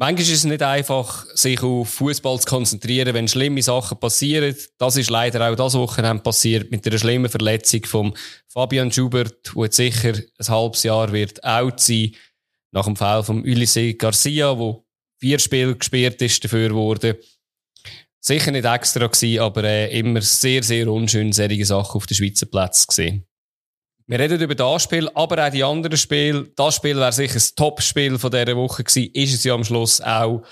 Manchmal ist es nicht einfach, sich auf Fußball zu konzentrieren, wenn schlimme Sachen passieren. Das ist leider auch das Wochenende passiert mit einer schlimmen Verletzung von Fabian Schubert, wo jetzt sicher ein halbes Jahr wird out sein, nach dem Fall von Ulisse Garcia, wo vier Spiele gespielt ist dafür wurde. Sicher nicht extra gewesen, aber äh, immer sehr, sehr unschön, solche Sachen auf den Schweizer Platz gesehen. Wir reden über das Spiel, aber auch die anderen Spiele. Das Spiel wäre sicher das Top-Spiel von dieser Woche gewesen. Ist es ja am Schluss auch.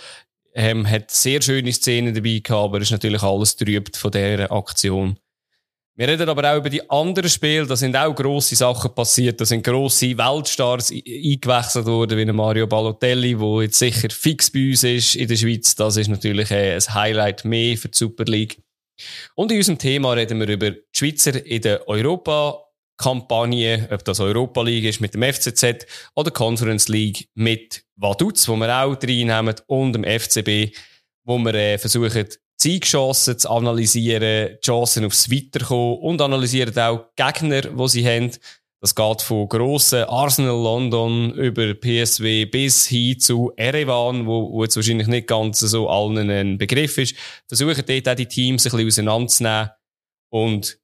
Ähm, hat sehr schöne Szenen dabei gehabt, aber ist natürlich alles trübt von dieser Aktion. Wir reden aber auch über die anderen Spiele. Da sind auch grosse Sachen passiert. Da sind grosse Weltstars eingewechselt worden, wie Mario Balotelli, wo jetzt sicher fix bei uns ist in der Schweiz. Das ist natürlich äh, ein Highlight mehr für die Super League. Und in unserem Thema reden wir über die Schweizer in der Europa Kampagne, ob das Europa League ist mit dem FCZ oder Conference League mit Vaduz, wo wir auch reinnehmen, und dem FCB, wo wir äh, versuchen, Siegchancen zu analysieren, Chancen aufs Weiterkommen und analysieren auch Gegner, die sie haben. Das geht von grossen Arsenal London über PSW bis hin zu Erevan, wo, wo jetzt wahrscheinlich nicht ganz so allen ein Begriff ist. Versuchen dort auch die Teams ein bisschen auseinanderzunehmen und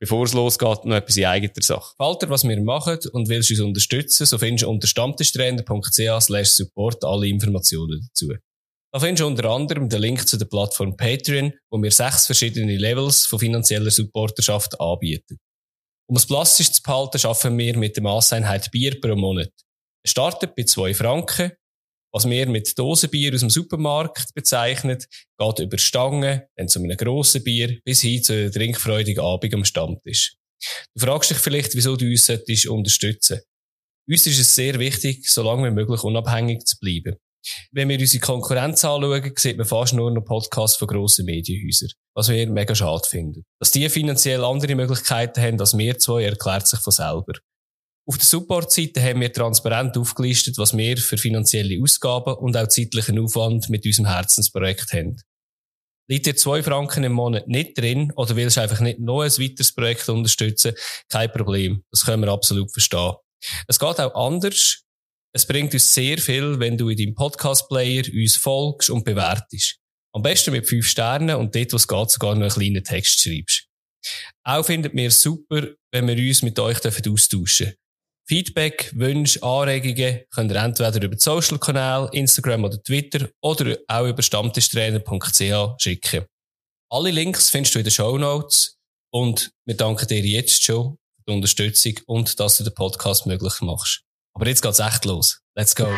bevor es losgeht, noch etwas in eigener Sache. Falter, was wir machen und willst uns unterstützen, so findest du unter stammtischtrainer.ch slash support alle Informationen dazu. Da findest du unter anderem den Link zu der Plattform Patreon, wo wir sechs verschiedene Levels von finanzieller Supporterschaft anbieten. Um es plastisch zu behalten, schaffen wir mit der Masseinheit Bier pro Monat. Es startet bei zwei Franken was wir mit Dosenbier aus dem Supermarkt bezeichnet, geht über Stangen, dann zu einem grossen Bier, bis hin zu einem trinkfreudigen Abend am Stammtisch. Du fragst dich vielleicht, wieso du uns solltest unterstützen Uns ist es sehr wichtig, so lange wie möglich unabhängig zu bleiben. Wenn wir unsere Konkurrenz anschauen, sieht man fast nur noch Podcasts von grossen Medienhäusern, was wir mega schade finden. Dass die finanziell andere Möglichkeiten haben als wir zwei, erklärt sich von selber. Auf der Support-Seite haben wir transparent aufgelistet, was wir für finanzielle Ausgaben und auch zeitlichen Aufwand mit unserem Herzensprojekt haben. Liegt dir zwei Franken im Monat nicht drin oder willst einfach nicht noch ein weiteres Projekt unterstützen? Kein Problem. Das können wir absolut verstehen. Es geht auch anders. Es bringt uns sehr viel, wenn du in deinem Podcast-Player uns folgst und bewertest. Am besten mit fünf Sternen und dort, wo es geht, sogar noch einen kleinen Text schreibst. Auch findet mir super, wenn wir uns mit euch austauschen dürfen. Feedback, Wünsche, Anregungen könnt ihr entweder über die Social-Kanäle, Instagram oder Twitter oder auch über stammtischtrainer.ch schicken. Alle Links findest du in den Show Notes und wir danken dir jetzt schon für die Unterstützung und dass du den Podcast möglich machst. Aber jetzt geht's echt los. Let's go!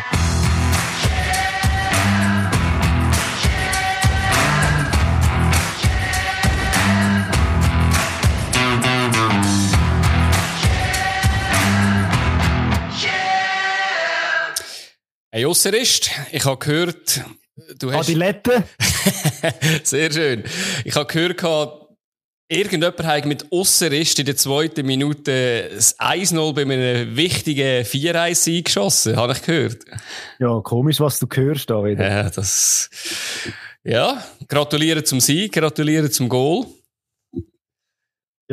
Hey Ausserist, ich habe gehört, du hast... Adilette? Sehr schön. Ich habe gehört, irgendjemand hat mit Ausserist in der zweiten Minute das 1-0 bei einem wichtigen 4-1 geschossen, habe ich gehört. Ja, komisch, was du hörst da wieder. Ja, das... Ja, gratuliere zum Sieg, gratuliere zum Goal.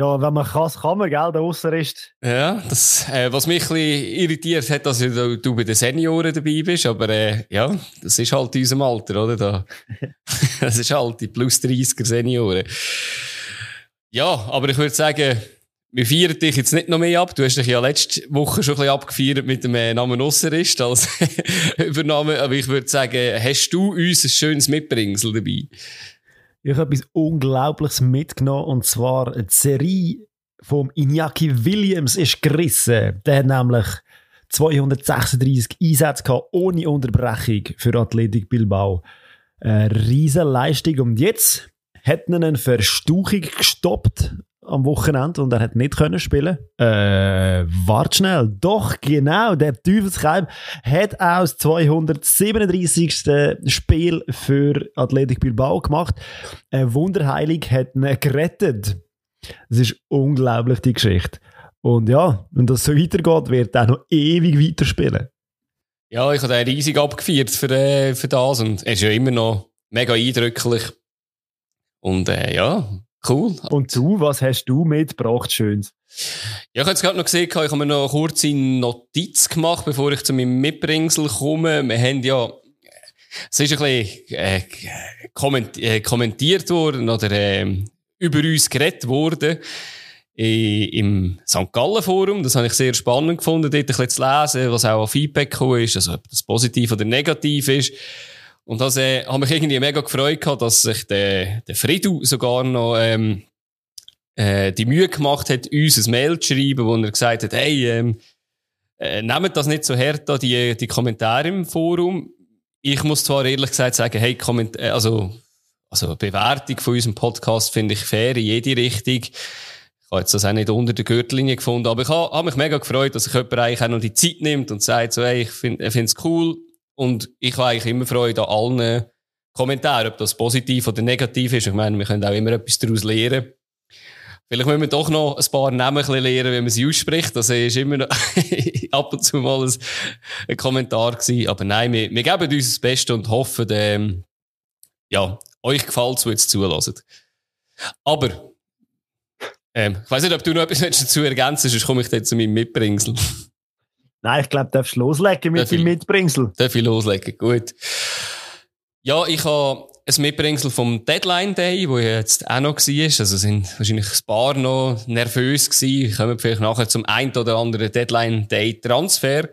Ja, wenn man kann, kann man, gell, der Ausser ist. Ja, das, äh, was mich ein bisschen irritiert hat, dass du, du bei den Senioren dabei bist, aber äh, ja, das ist halt in unserem Alter, oder? Da. das ist halt die plus 30er Senioren. Ja, aber ich würde sagen, wir feiern dich jetzt nicht noch mehr ab. Du hast dich ja letzte Woche schon ein bisschen abgefeiert mit dem äh, Namen Ausserist als Übernahme. Aber ich würde sagen, hast du uns ein schönes Mitbringsel dabei? Ich habe etwas Unglaubliches mitgenommen und zwar die Serie vom Iñaki Williams ist gerissen. Der hat nämlich 236 Einsätze gehabt, ohne Unterbrechung für Athletik Bilbao. Eine riesige Leistung. Und jetzt hat er eine Verstuchung gestoppt am Wochenende und er hat nicht können spielen. Äh, wart schnell. Doch, genau, der Teufelskeim hat auch das 237. Spiel für Athletic Bilbao gemacht. Eine Wunderheilig hat ihn gerettet. Das ist unglaublich, die Geschichte. Und ja, wenn das so weitergeht, wird er noch ewig weiterspielen. Ja, ich habe den riesig abgefeiert für, äh, für das und er ist ja immer noch mega eindrücklich. Und äh, ja, Cool. Und du, was hast du mitgebracht, Schönes? Ja, ich habe jetzt gerade noch gesehen, ich habe mir noch eine kurze Notiz gemacht, bevor ich zu meinem Mitbringsel komme. Wir haben ja es ist ein bisschen äh, komment äh, kommentiert worden oder äh, über uns geredet worden im St. Gallen Forum. Das habe ich sehr spannend gefunden, dort ein bisschen zu lesen, was auch an Feedback gekommen ist, also ob das positiv oder negativ ist. Und das äh, hat mich irgendwie mega gefreut gehabt, dass sich der, der Fridu sogar noch ähm, äh, die Mühe gemacht hat, uns ein Mail zu schreiben, wo er gesagt hat, hey, ähm, äh, nehmt das nicht so hart an, die, die Kommentare im Forum. Ich muss zwar ehrlich gesagt sagen, hey, Komment äh, also, also Bewertung von unserem Podcast finde ich fair in jede Richtung. Ich habe jetzt das auch nicht unter der Gürtellinie gefunden, aber ich habe, habe mich mega gefreut, dass sich jemand eigentlich auch noch die Zeit nimmt und sagt so, hey, ich finde es cool. Und ich habe eigentlich immer Freude an allen Kommentaren, ob das positiv oder negativ ist. Ich meine, wir können auch immer etwas daraus lernen. Vielleicht müssen wir doch noch ein paar Namen lernen, wie man sie ausspricht. Das ist immer noch ab und zu mal ein, ein Kommentar gewesen. Aber nein, wir, wir geben uns das Beste und hoffen, ähm, ja, euch gefällt es, wo ihr es zulässt. Aber ähm, ich weiß nicht, ob du noch etwas dazu ergänzen sonst komme ich jetzt zu meinem Mitbringsel. Nein, ich glaube, du darfst loslegen mit deinem Mitbringsel. Darf ich loslegen, gut. Ja, ich habe ein Mitbringsel vom Deadline Day, wo jetzt auch noch war. Also sind wahrscheinlich ein paar noch nervös gewesen. Kommen vielleicht nachher zum ein oder anderen Deadline Day Transfer.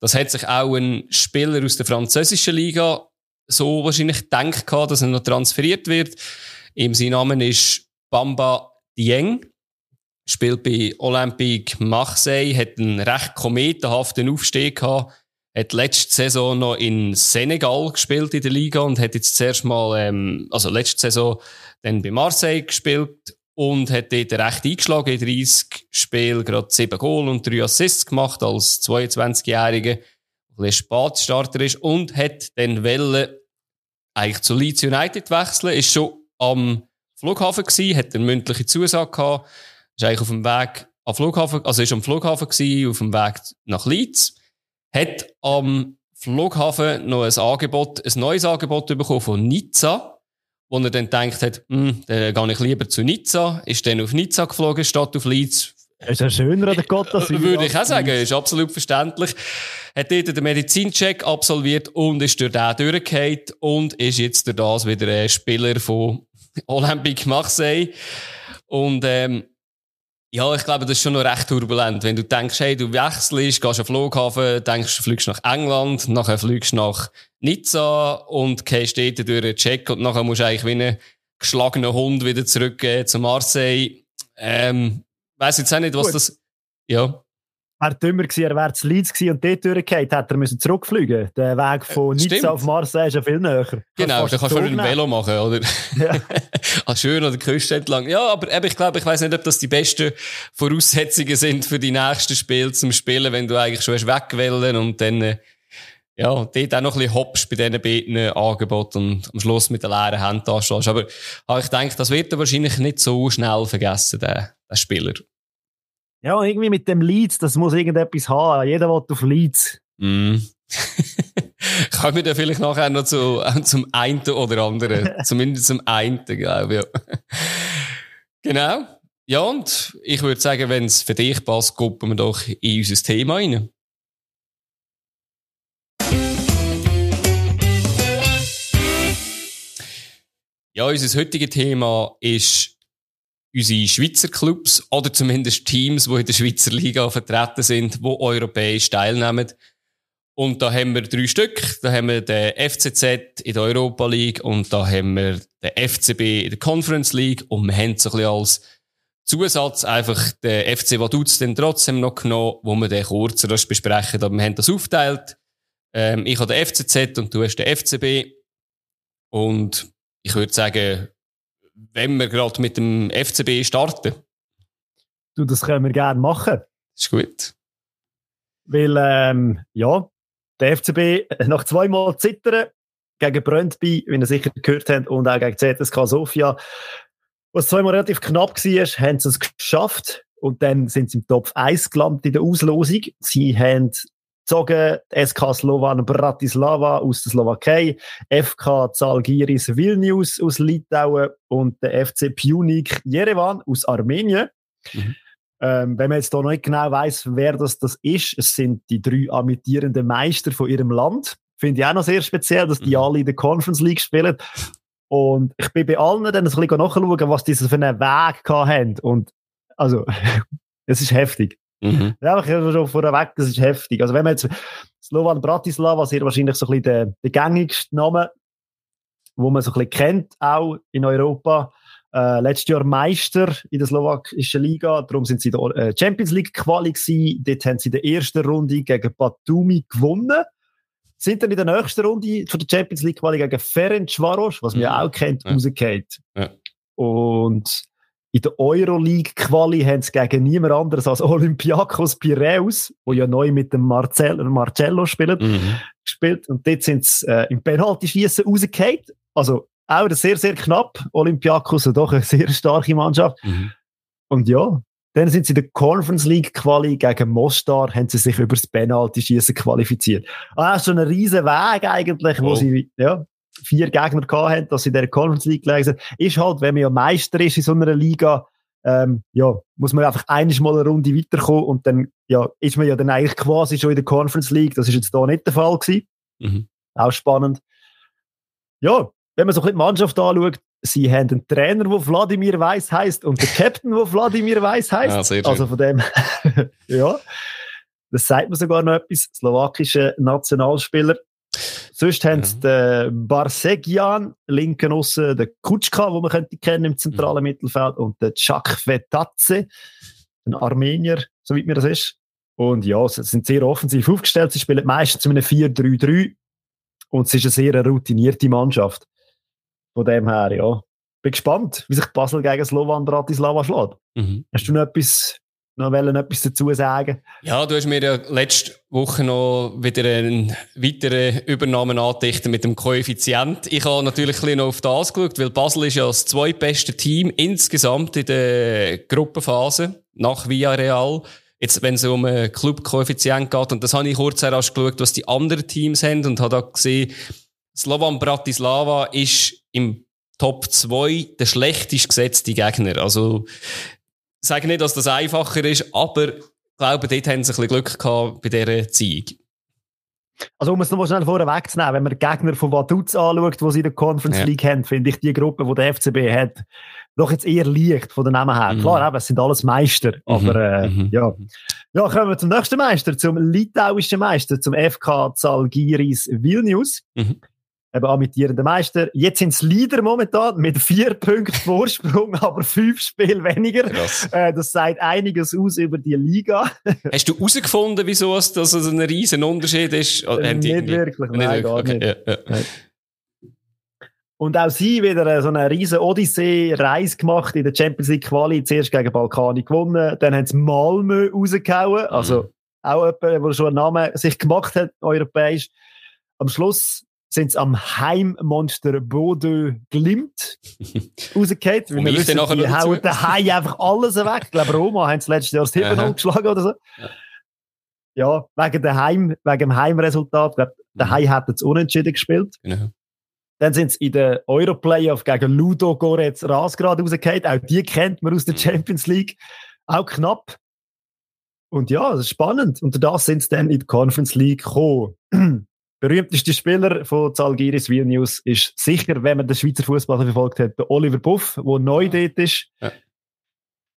Das hat sich auch ein Spieler aus der französischen Liga so wahrscheinlich gedacht dass er noch transferiert wird. Ihm sein Name ist Bamba Dieng spielt bei Olympique Marseille, hat einen recht kometenhaften Aufstieg gehabt, hat letzte Saison noch in Senegal gespielt in der Liga und hat jetzt zuerst mal, ähm, also letzte Saison dann bei Marseille gespielt und hat dort recht eingeschlagen in 30 Spielen, gerade 7 Goal und 3 Assists gemacht als 22-Jähriger, ein Spatstarter ist und hat dann Welle eigentlich zu Leeds United wechseln, ist schon am Flughafen gewesen, hat eine mündliche Zusage gehabt, ist eigentlich auf dem Weg am Flughafen, also ist am Flughafen gewesen, auf dem Weg nach Leeds, hat am Flughafen noch ein Angebot, ein neues Angebot bekommen von Nizza, wo er dann gedacht hat, hm, dann gehe ich lieber zu Nizza, ist dann auf Nizza geflogen statt auf Leeds. Ist ja schöner an der Gott, dass Würde ich auch sagen, ist absolut verständlich. Hat dort den Medizincheck absolviert und ist durch den durchgefallen und ist jetzt durch das wieder ein Spieler von Olympique Marseille. Und, ähm, ja, ich glaube, das ist schon noch recht turbulent. Wenn du denkst, hey, du wechselst, gehst auf Flughafen, denkst, du fliegst nach England, nachher fliegst du nach Nizza und gehst dort durch den Check und nachher musst du eigentlich wie ein geschlagener Hund wieder zurückgehen zu Marseille. Ähm, weiss jetzt auch nicht, was Gut. das, ja wäre dümmer gewesen, er wäre zu Leeds gewesen und dort durchgefallen, hätte er müssen zurückfliegen Der Weg von äh, Nizza auf Marseille ist ja viel näher. Genau, da kannst du ein Velo machen, oder? Ja. ah, schön an der Küste entlang. Ja, aber eben, ich glaube, ich weiß nicht, ob das die besten Voraussetzungen sind für die nächsten Spiele zum Spielen, wenn du eigentlich schon hast wegwählen und dann, äh, ja, dort auch noch ein bisschen hoppst bei diesen beiden Angeboten und am Schluss mit der leeren Hand da stehst. Aber, aber ich denke, das wird er wahrscheinlich nicht so schnell vergessen, der, der Spieler. Ja, irgendwie mit dem Leads, das muss irgendetwas haben. Jeder will auf Leads. Mm. Kommen wir da vielleicht nachher noch zu, zum einen oder anderen. Zumindest zum einen, glaube ich. Ja. genau. Ja, und ich würde sagen, wenn es für dich passt, gucken wir doch in unser Thema rein. Ja, unser heutiges Thema ist unsere Schweizer Clubs oder zumindest Teams, die in der Schweizer Liga vertreten sind, die europäisch teilnehmen. Und da haben wir drei Stück. Da haben wir den FCZ in der Europa League und da haben wir den FCB in der Conference League und wir haben so ein bisschen als Zusatz einfach den FC Vaduz dann trotzdem noch genommen, wo wir den kurzer besprechen. Aber wir haben das aufgeteilt. Ähm, ich habe den FCZ und du hast den FCB. Und ich würde sagen, wenn wir gerade mit dem FCB starten? Du, das können wir gerne machen. Das ist gut. Weil, ähm, ja, der FCB nach zweimal Zittern gegen Brøndby, wie ihr sicher gehört habt, und auch gegen ZSK Sofia, was zweimal relativ knapp war, haben sie es geschafft. Und dann sind sie im Top 1 gelandet in der Auslosung. Sie haben gezogen, SK Slovan Bratislava aus der Slowakei, FK Zalgiris Vilnius aus Litauen und der FC Pjunik Jerevan aus Armenien. Mhm. Ähm, wenn man jetzt hier noch nicht genau weiß, wer das, das ist, es sind die drei amtierenden Meister von ihrem Land, Finde ich auch noch sehr speziell, dass die mhm. alle in der Conference League spielen. Und ich bin bei allen dann ein bisschen nachschauen, was diese für einen Weg haben. Und, also, es ist heftig. Mhm. Einfach schon vorweg, das ist heftig. Also, wenn man jetzt Slovan Bratislava, sehr wahrscheinlich so ein bisschen der, gängigste Name, wo man so ein bisschen kennt, auch in Europa. Äh, letztes Jahr Meister in der slowakischen Liga, darum sind sie in der äh, Champions League Quali gewesen. Dort haben sie in der ersten Runde gegen Batumi gewonnen. Sind dann in der nächsten Runde von der Champions League Quali gegen Ferencvaros, was man ja mhm. auch kennt, ja. rausgefallen. Ja. Und in der Euroleague Quali haben sie gegen niemand anderes als Olympiakos Piraeus, wo ja neu mit dem Marcel Marcello spielt, mhm. gespielt. Und dort sind sie äh, im Penalty-Schießen rausgefallen. Also auch sehr, sehr knapp. Olympiakos ist doch eine sehr starke Mannschaft. Mhm. Und ja, dann sind sie in der Conference League Quali gegen Mostar, haben sie sich über das Penalty-Schießen qualifiziert. Ah, das ist schon ein riesen Weg eigentlich, wo oh. sie, ja, vier Gegner gehabt haben, dass sie in der Conference League gelegen sind. Ist halt, wenn man ja Meister ist in so einer Liga, ähm, ja, muss man einfach einiges mal eine Runde weiterkommen und dann, ja, ist man ja dann eigentlich quasi schon in der Conference League. Das ist jetzt da nicht der Fall gewesen. Mhm. Auch spannend. Ja, wenn man so ein bisschen die Mannschaft anschaut, sie haben einen Trainer, der Wladimir Weiss heißt und den Captain, der Wladimir Weiss heißt. Ja, also von dem, ja, das sagt man sogar noch etwas. Slowakische Nationalspieler. Sonst ja. haben sie den Barsegian, linken Aussen, den Kutschka, den man könnte kennen im zentralen mhm. Mittelfeld, und den Chakvetatze, ein Armenier, soweit mir das ist. Und ja, sie sind sehr offensiv aufgestellt. Sie spielen meistens mit einem 4-3-3. Und es ist eine sehr routinierte Mannschaft. Von dem her, ja. Bin gespannt, wie sich Basel gegen Slovan Bratislava schlägt. Mhm. Hast du noch etwas, noch etwas dazu sagen? Ja, du hast mir ja letzte Woche noch wieder eine weitere Übernahme andichten mit dem Koeffizient. Ich habe natürlich noch auf das geschaut, weil Basel ist ja das zweitbeste Team insgesamt in der Gruppenphase nach Villarreal. Jetzt, wenn es um einen Club-Koeffizient geht, und das habe ich kurz heraus geschaut, was die anderen Teams haben und habe da gesehen, Slovan Bratislava ist im Top 2 der schlechtest gesetzte Gegner. Also, sage nicht, dass das einfacher ist, aber ich glaube, dort haben sie ein bisschen Glück gehabt bei dieser Ziehung. Also, um es noch schnell vorher wegzunehmen, wenn man Gegner von Vaduz anschaut, die sie in der Conference ja. League haben, finde ich die Gruppe, die der FCB hat, doch jetzt eher leicht von den Namen her. Mhm. Klar, eben, es sind alles Meister, mhm. aber äh, mhm. ja. Ja, kommen wir zum nächsten Meister, zum litauischen Meister, zum FK Zalgiris Vilnius. Mhm eben amtierender Meister. Jetzt sind es Leader momentan mit vier Punkten Vorsprung, aber fünf Spiele weniger. Äh, das sagt einiges aus über die Liga. Hast du herausgefunden, wieso es, dass es ein riesen Unterschied ist? Äh, nicht wirklich, nein, gar nicht. Ja, ja. Und auch sie wieder so eine riesen Odyssee-Reise gemacht in der Champions League Quali. Zuerst gegen Balkani gewonnen, dann haben sie Malmö rausgehauen. Also mhm. auch jemand, der schon einen Namen sich gemacht hat, europäisch. Am Schluss sind sie am Heimmonster Bordeaux Glimt rausgefallen. Weil wir wissen, die hauen den Hai einfach alles weg. Ich glaube, Roma haben sie letztes Jahr das 7 geschlagen oder so. Ja. wegen, der Heim, wegen dem Heimresultat. Ich glaube, der. Hai hat jetzt unentschieden gespielt. Genau. Dann sind sie in der Euro-Playoff gegen Ludo Goretz Rasgrad rausgefallen. Auch die kennt man aus der mhm. Champions League. Auch knapp. Und ja, das ist spannend. Und das sind sie dann in die Conference League gekommen. berühmteste Spieler von Zalgiris Vilnius ist sicher, wenn man den Schweizer Fußball verfolgt hat, der Oliver Buff, der neu dort ist. Ja.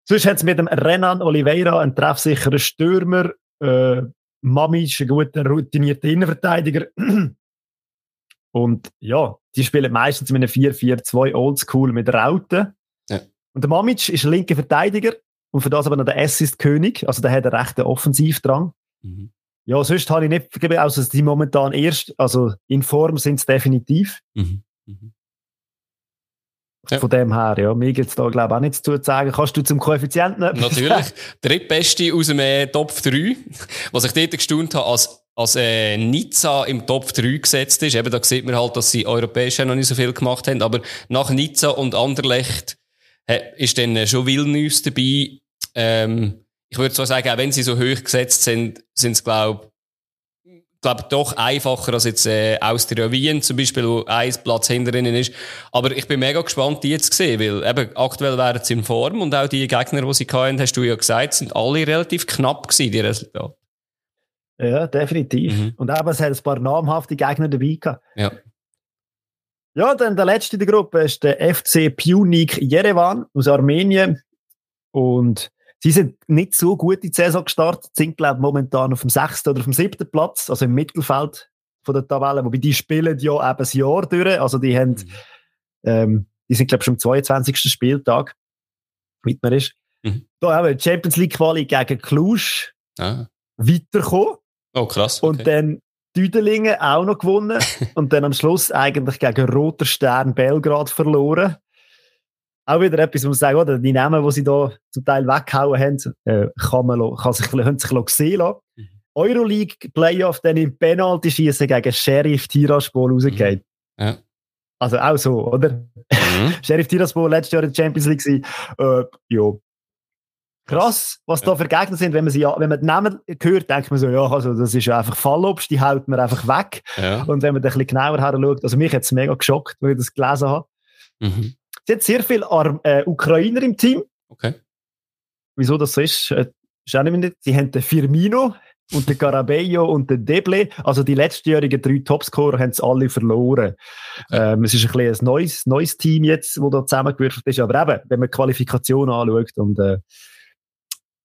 Sonst hat es mit dem Renan Oliveira einen treffsicheren Stürmer, äh, Mami ist ein guter, routinierter Innenverteidiger. Und ja, die spielen meistens mit einem 4-4-2 Oldschool mit Rauten. Ja. Und der Mamic ist linker Verteidiger und für das aber noch der Assist-König, also der hat einen rechten Offensivdrang. Mhm. Ja, sonst habe ich nicht vergeben, also die momentan erst, also in Form sind es definitiv. Mhm. Mhm. Ja. Von dem her, ja, mir gibt es da, glaube ich, auch nichts zu sagen. Kannst du zum Koeffizienten etwas Natürlich. Drittbeste aus dem äh, Top 3, was ich dort gestaunt habe, als, als äh, Nizza im Top 3 gesetzt ist. Eben, da sieht man halt, dass sie europäisch noch nicht so viel gemacht haben, aber nach Nizza und Anderlecht äh, ist dann äh, schon Vilnius dabei. Ähm, ich würde so sagen, auch wenn sie so hoch gesetzt sind, sind es, glaube glaube doch einfacher als jetzt äh, Austria Wien zum Beispiel, wo ein Platz hinter ihnen ist. Aber ich bin mega gespannt, die jetzt zu sehen, weil eben aktuell wären sie in Form und auch die Gegner, die sie hatten, hast du ja gesagt, sind alle relativ knapp gewesen, die Resultate. Ja, definitiv. Mhm. Und eben, es hat ein paar namhafte Gegner dabei gehabt. Ja. Ja, dann der letzte in der Gruppe ist der FC Pjunik Jerewan aus Armenien. Und sie sind nicht so gut in die Saison gestartet, sind, glaube ich, momentan auf dem sechsten oder auf dem siebten Platz, also im Mittelfeld von der Tabelle. Wobei die spielen ja eben ein Jahr durch. Also die haben, mhm. ähm, die sind, glaube ich, schon am 22. Spieltag, wie man ist. Mhm. Da haben wir Champions League Quali gegen Cluj ah. weitergekommen. Oh, krass. Okay. Und dann Düdelingen auch noch gewonnen und dann am Schluss eigentlich gegen Roter Stern Belgrad verloren. Auch wieder etwas, wo man sagt, oder? Die Namen, die sie da zum Teil weggehauen haben, äh, kann man, kann sich, können sich sehen lassen. Mhm. Euroleague Playoff dann im Penalty schießen gegen Sheriff Tiraspol rausgeht. Mhm. Ja. Also auch so, oder? Mhm. Sheriff Tiraspol letztes Jahr in der Champions League. Äh, ja, krass, was ja. da für Gegner sind. Wenn man, sie, wenn man die Namen hört, denkt man so, ja, also das ist einfach Fallobst, die haut man einfach weg. Ja. Und wenn man da ein bisschen genauer schaut, also mich hat es mega geschockt, als ich das gelesen habe. Mhm. Sie hat sehr viele Ar äh, Ukrainer im Team. Okay. Wieso das so ist, äh, ist auch nicht Sie haben den Firmino und den Garabello und den Deble. Also die letztjährigen drei Topscorer haben es alle verloren. Okay. Ähm, es ist ein, bisschen ein neues, neues Team jetzt, das da zusammengewürfelt ist. Aber eben, wenn man die Qualifikation anschaut und äh,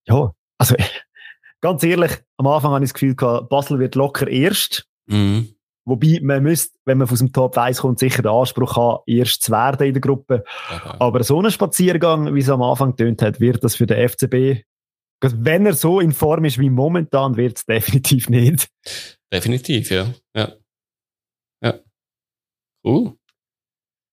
ja, also ganz ehrlich, am Anfang habe ich das Gefühl gehabt, Basel wird locker erst. Mhm. Wobei man müsste, wenn man aus dem Top 1 kommt, sicher den Anspruch haben, erst zu werden in der Gruppe. Okay. Aber so ein Spaziergang, wie es am Anfang getönt hat, wird das für den FCB, wenn er so in Form ist wie momentan, wird es definitiv nicht. Definitiv, ja. Ja. Ja. Uh.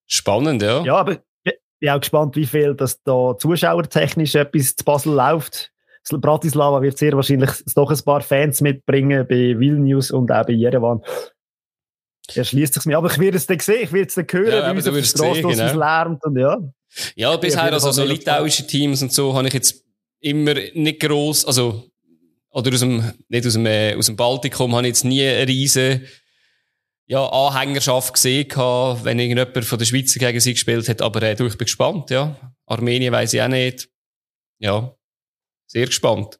Spannend, ja. Ja, aber ich bin auch gespannt, wie viel das da zuschauertechnisch etwas zu Basel läuft. Bratislava wird sehr wahrscheinlich doch ein paar Fans mitbringen bei Vilnius und auch bei Jerewan. Er schließt sich mir, aber ich werde es dann sehen, ich werde es dann hören, ja, wie der Straße genau. lärmt und ja. Ja, bisher, also so litauische Teams und so, habe ich jetzt immer nicht gross, also, oder aus dem, nicht aus dem, äh, aus dem Baltikum, habe ich jetzt nie eine riesen, ja, Anhängerschaft gesehen gehabt, wenn irgendjemand von der Schweiz gegen sie gespielt hat, aber äh, du, ich bin gespannt, ja. Armenien weiss ich auch nicht. Ja, sehr gespannt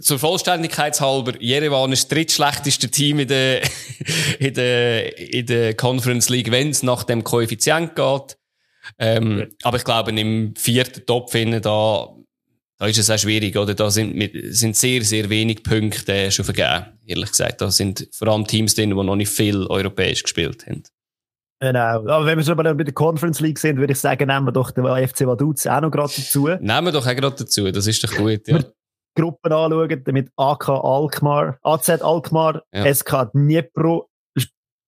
zur Vollständigkeit halber, Jerewan ist das drittschlechteste Team in der, in der, in der Conference League, wenn es nach dem Koeffizient geht. Ähm, ja. Aber ich glaube, im vierten Top finden, da, da ist es auch schwierig, oder? Da sind, sind sehr, sehr wenig Punkte schon vergeben, ehrlich gesagt. Da sind vor allem Teams drin, die noch nicht viel europäisch gespielt haben. Genau. Aber wenn wir schon bei der Conference League sind, würde ich sagen, nehmen wir doch den FC Vaduz auch noch gerade dazu. Nehmen wir doch auch gerade dazu, das ist doch gut, ja. Gruppen anschauen, mit AK Alkmaar, AZ Alkmaar, ja. SK Dnipro,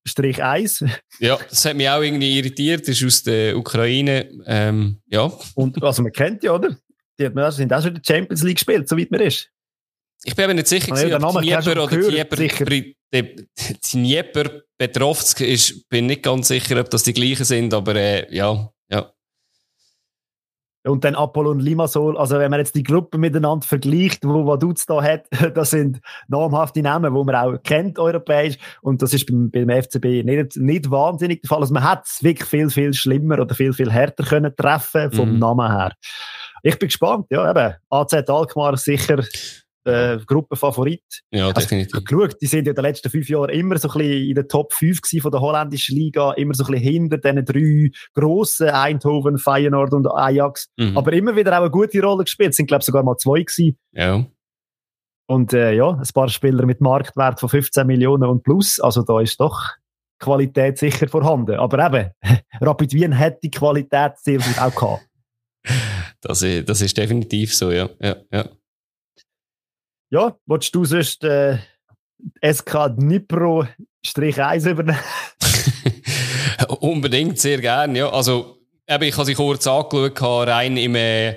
Strich 1. Ja, das hat mich auch irgendwie irritiert, das ist aus der Ukraine, ähm, ja. Und, also man kennt ja, oder? Die sind auch schon in der Champions League gespielt, soweit man ist. Ich bin aber nicht sicher, also, ob Dnieper oder Dnieper, Petrovsk ist, bin nicht ganz sicher, ob das die gleichen sind, aber äh, ja. Und dann Apollon Limassol, also wenn man jetzt die Gruppen miteinander vergleicht, wo Vaduz da hat, das sind namhafte Namen, wo man auch kennt europäisch und das ist beim, beim FCB nicht, nicht wahnsinnig der Fall. Also man hat es wirklich viel, viel schlimmer oder viel, viel härter können treffen vom mhm. Namen her. Ich bin gespannt, ja eben, AZ Alkmaar sicher äh, Gruppenfavorit. Ja, also, definitiv. Also, geschaut, die sind ja in den letzten fünf Jahren immer so ein bisschen in der Top 5 von der holländischen Liga, immer so ein bisschen hinter diesen drei grossen, Eindhoven, Feyenoord und Ajax. Mhm. Aber immer wieder auch eine gute Rolle gespielt. Es sind, glaube ich, sogar mal zwei gewesen. Ja. Und äh, ja, ein paar Spieler mit Marktwert von 15 Millionen und plus. Also da ist doch Qualität sicher vorhanden. Aber eben, Rapid Wien hat die Qualität sehr gut auch gehabt. Das ist, das ist definitiv so, ja. ja, ja. Ja, willst du sonst äh, SK Dnipro Strich 1 übernehmen? Unbedingt, sehr gerne, ja. Also, eben, ich habe sie kurz angeschaut, rein im äh,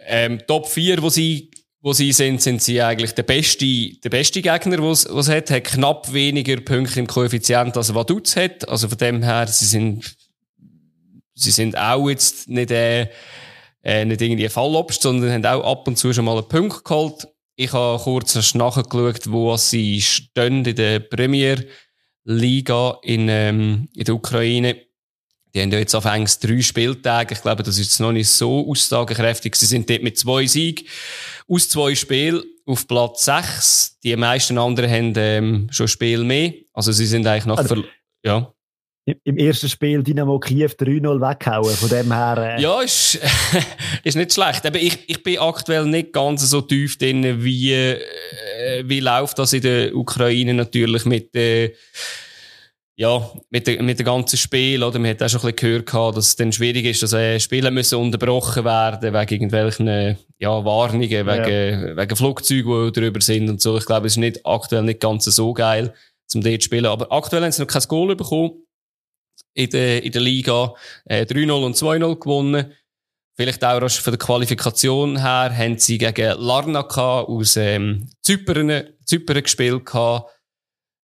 ähm, Top 4, wo sie, wo sie sind, sind sie eigentlich der beste, der beste Gegner, was es hat. Hat knapp weniger Punkte im Koeffizient, als Vaduz hat. Also von dem her, sie sind, sie sind auch jetzt nicht, äh, äh, nicht irgendwie Fallobst, sondern haben auch ab und zu schon mal einen Punkt geholt. Ich habe kurz nachgeschaut, wo sie stehen in der Premier Liga in, ähm, in der Ukraine. Die haben ja jetzt auf Engs drei Spieltage. Ich glaube, das ist jetzt noch nicht so aussagekräftig. Sie sind dort mit zwei Siegen aus zwei Spielen auf Platz sechs. Die meisten anderen haben ähm, schon Spiel mehr. Also sie sind eigentlich noch... Also, ja im ersten Spiel Dynamo Kiew 3-0 weghauen. Von dem her. Äh. Ja, ist, ist nicht schlecht. Aber ich, ich bin aktuell nicht ganz so tief drin, wie, äh, wie läuft das in der Ukraine natürlich mit, äh, ja, mit, der, mit dem ganzen Spiel. Oder? Man hat auch schon ein bisschen gehört, dass es dann schwierig ist, dass äh, Spiele müssen unterbrochen werden wegen irgendwelchen ja, Warnungen, wegen, ja. wegen Flugzeugen, die drüber sind und so. Ich glaube, es ist nicht, aktuell nicht ganz so geil, um dort zu spielen. Aber aktuell haben sie noch kein Goal bekommen in der, in der Liga. Äh, 3-0 und 2-0 gewonnen. Vielleicht auch von der Qualifikation her haben sie gegen Larnaca aus ähm, Zypern, Zypern gespielt.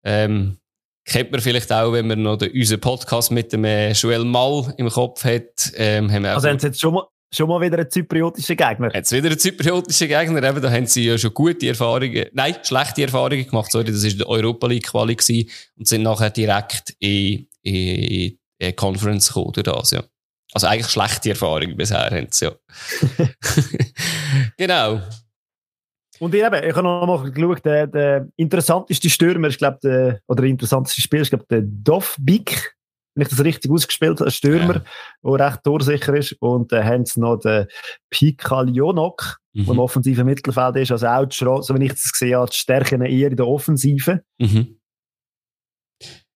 Ähm, kennt man vielleicht auch, wenn man noch den, unseren Podcast mit dem äh, Joel Mall im Kopf hat. Ähm, haben wir also haben sie jetzt schon mal, schon mal wieder einen zypriotischen Gegner? Jetzt wieder einen zypriotischen Gegner. Eben, da haben sie ja schon gute Erfahrungen, nein, schlechte Erfahrungen gemacht. Sorry, das war der Europa League Quali und sind nachher direkt in, in die Conference gekommen durch das, ja. Also eigentlich schlechte Erfahrungen bisher haben sie, ja. genau. Und ich, eben, ich habe noch mal geschaut, der, der interessanteste Stürmer, ich glaube, der, oder der interessanteste Spieler, ich glaube, der Dovbik, wenn ich das richtig ausgespielt habe, ein Stürmer, ja. der recht torsicher ist. Und dann haben sie noch den Pikaljonok, mhm. der im offensiven Mittelfeld ist. Also auch, so wie ich das gesehen habe, die Stärken eher in der Offensive. Mhm.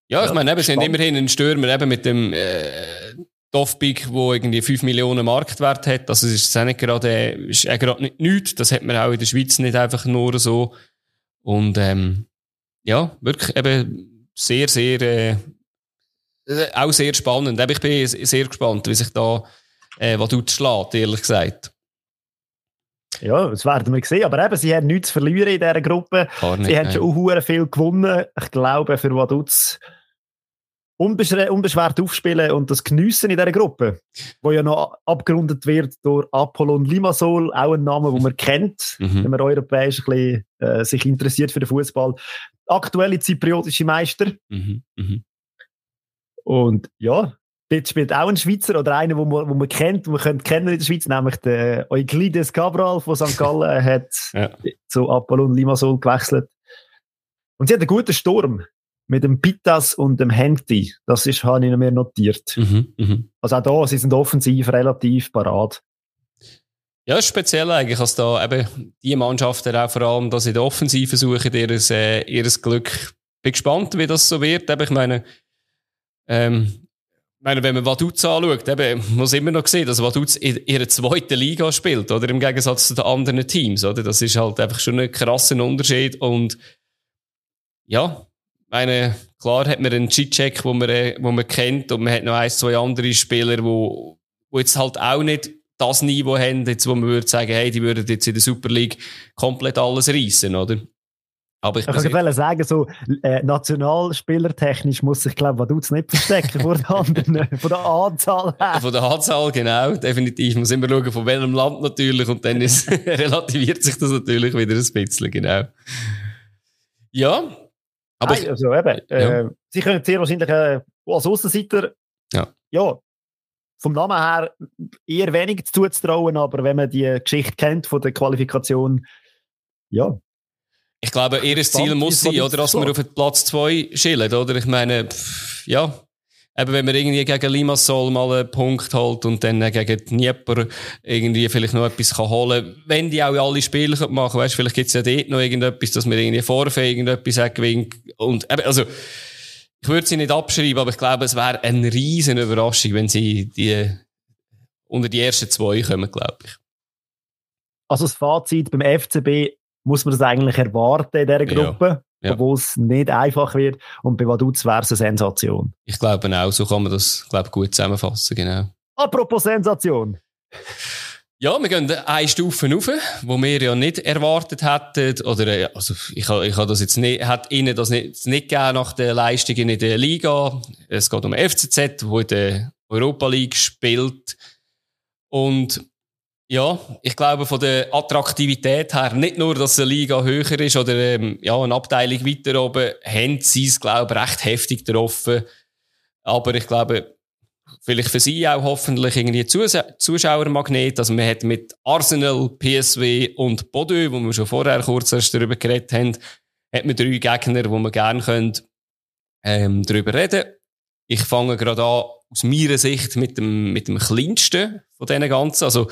Ja, ich meine, eben, sie haben immerhin einen Stürmer eben mit dem äh, Dovbik, der irgendwie 5 Millionen Marktwert hat. Also es ist nicht gerade, ist auch gerade nicht nichts. Das hat man auch in der Schweiz nicht einfach nur so. Und ähm, ja, wirklich eben sehr, sehr, äh, auch sehr spannend. Ich bin sehr gespannt, wie sich da äh, was tut schlägt, ehrlich gesagt. Ja, das werden wir sehen. Aber eben, sie haben nichts zu verlieren in dieser Gruppe. Nicht, sie haben schon auch viel gewonnen. Ich glaube, für Vaduz unbeschwert aufspielen und das Geniessen in dieser Gruppe, wo ja noch abgerundet wird durch Apollon Limassol, auch ein Name, den man kennt, mhm. wenn man europäisch ein bisschen, äh, sich interessiert für den Fußball. Aktuelle zypriotische Meister. Mhm. Mhm. Und ja, dort spielt auch ein Schweizer oder einer, den man, wo man kennt, den man könnte kennen in der Schweiz, nämlich der Euclides Cabral von St. Gallen hat ja. zu Apollon Limassol gewechselt. Und sie hat einen guten Sturm mit dem Pitas und dem Henti. Das ist, habe ich mir notiert. Mhm, mh. Also auch da, sie sind offensiv relativ parat. Ja, speziell eigentlich, als da eben die Mannschaften auch vor allem, dass in der Offensive suchen, ihr, äh, ihres Glück. Bin gespannt, wie das so wird. Eben, ich meine, ähm, meine, wenn man Vaduz anschaut, eben, muss immer noch sehen, dass Vaduz in ihrer zweiten Liga spielt, oder? Im Gegensatz zu den anderen Teams, oder? Das ist halt einfach schon ein krasser Unterschied und, ja, meine, klar hat man einen Cheat-Check, wo man, äh, wo man kennt, und man hat noch ein, zwei andere Spieler, wo, wo jetzt halt auch nicht das Niveau haben, jetzt, wo man würde sagen, hey, die würden jetzt in der Super League komplett alles reissen, oder? Aber ich, ich kann sagen, so äh, nationalspielertechnisch muss ich glaube, du nicht verstecken vor den anderen, von der Anzahl her. Von der Anzahl, genau, definitiv. Man muss immer schauen, von welchem Land natürlich und dann ist, relativiert sich das natürlich wieder ein bisschen, genau. Ja, aber Nein, also eben, ja. äh, sie können sehr wahrscheinlich äh, als Außenseiter, ja. ja, vom Namen her eher wenig zuzutrauen, aber wenn man die Geschichte kennt von der Qualifikation, ja. Ich glaube, ihr Ziel muss sein, oder, dass wir auf den Platz 2 schillen, oder? Ich meine, pff, ja, eben wenn man irgendwie gegen Limassol mal einen Punkt holt und dann gegen Dnieper irgendwie vielleicht noch etwas kann holen wenn die auch alle Spiele machen weißt, vielleicht gibt's ja dort noch irgendetwas, dass man irgendwie Vorfeld irgendetwas gewinnt und eben, also ich würde sie nicht abschreiben, aber ich glaube, es wäre eine riesen Überraschung, wenn sie die unter die ersten zwei kommen, glaube ich. Also das Fazit beim FCB muss man das eigentlich erwarten in dieser Gruppe? Ja ja. obwohl es nicht einfach wird. Und bei Vaduz wäre es eine Sensation. Ich glaube auch, so kann man das glaube gut zusammenfassen, genau. Apropos Sensation. Ja, wir gehen eine Stufe rauf, wo wir ja nicht erwartet hätten, oder, äh, also, ich habe, ich habe das jetzt nicht, hat ihnen das nicht, nicht gegeben nach den Leistungen in der Liga. Es geht um FCZ, wo in der Europa League spielt. Und ja, ich glaube von der Attraktivität her, nicht nur, dass eine Liga höher ist oder ähm, ja, eine Abteilung weiter oben, haben sie es, glaube ich, recht heftig getroffen. Aber ich glaube, vielleicht für sie auch hoffentlich irgendwie Zus Zuschauermagnet. Also man hat mit Arsenal, PSW und Bodø, wo wir schon vorher kurz erst darüber geredet haben, hat man drei Gegner, wo man gerne können, ähm, darüber reden. Ich fange gerade an, aus meiner Sicht mit dem, mit dem kleinsten von diesen ganzen. Also,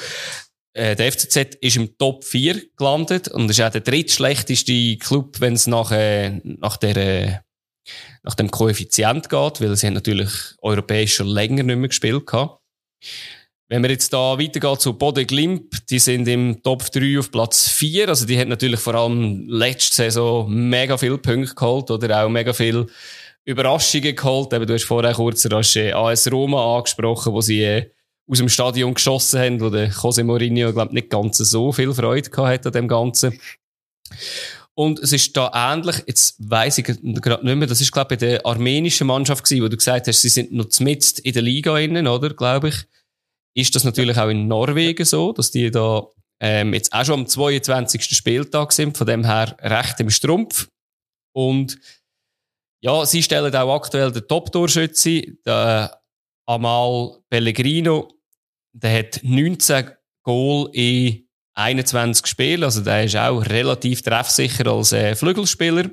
äh, der FCZ ist im Top 4 gelandet und ist auch der drittschlechteste Club, wenn es nach, äh, nach der, äh, nach dem Koeffizient geht, weil sie haben natürlich europäisch schon länger nicht mehr gespielt gehabt. Wenn wir jetzt da weitergehen zu Bode Glimp, die sind im Top 3 auf Platz 4. Also die hat natürlich vor allem letzte Saison mega viele Punkte geholt oder auch mega viel Überraschungen geholt. Eben, du hast vorher kurz AS Roma angesprochen, wo sie äh, aus dem Stadion geschossen haben, wo der Jose Mourinho, glaube nicht ganz so viel Freude gehabt hat an dem Ganzen. Und es ist da ähnlich, jetzt weiss ich gerade nicht mehr, das ist, glaube ich, bei der armenischen Mannschaft gewesen, wo du gesagt hast, sie sind noch zmitzt in der Liga innen, oder, glaube ich. Ist das natürlich auch in Norwegen so, dass die da ähm, jetzt auch schon am 22. Spieltag sind, von dem her recht im Strumpf. Und ja, sie stellen auch aktuell den Top-Torschütze, Amal Pellegrino. Der hat 19 Goal in 21 Spielen, also der ist auch relativ treffsicher als äh, Flügelspieler.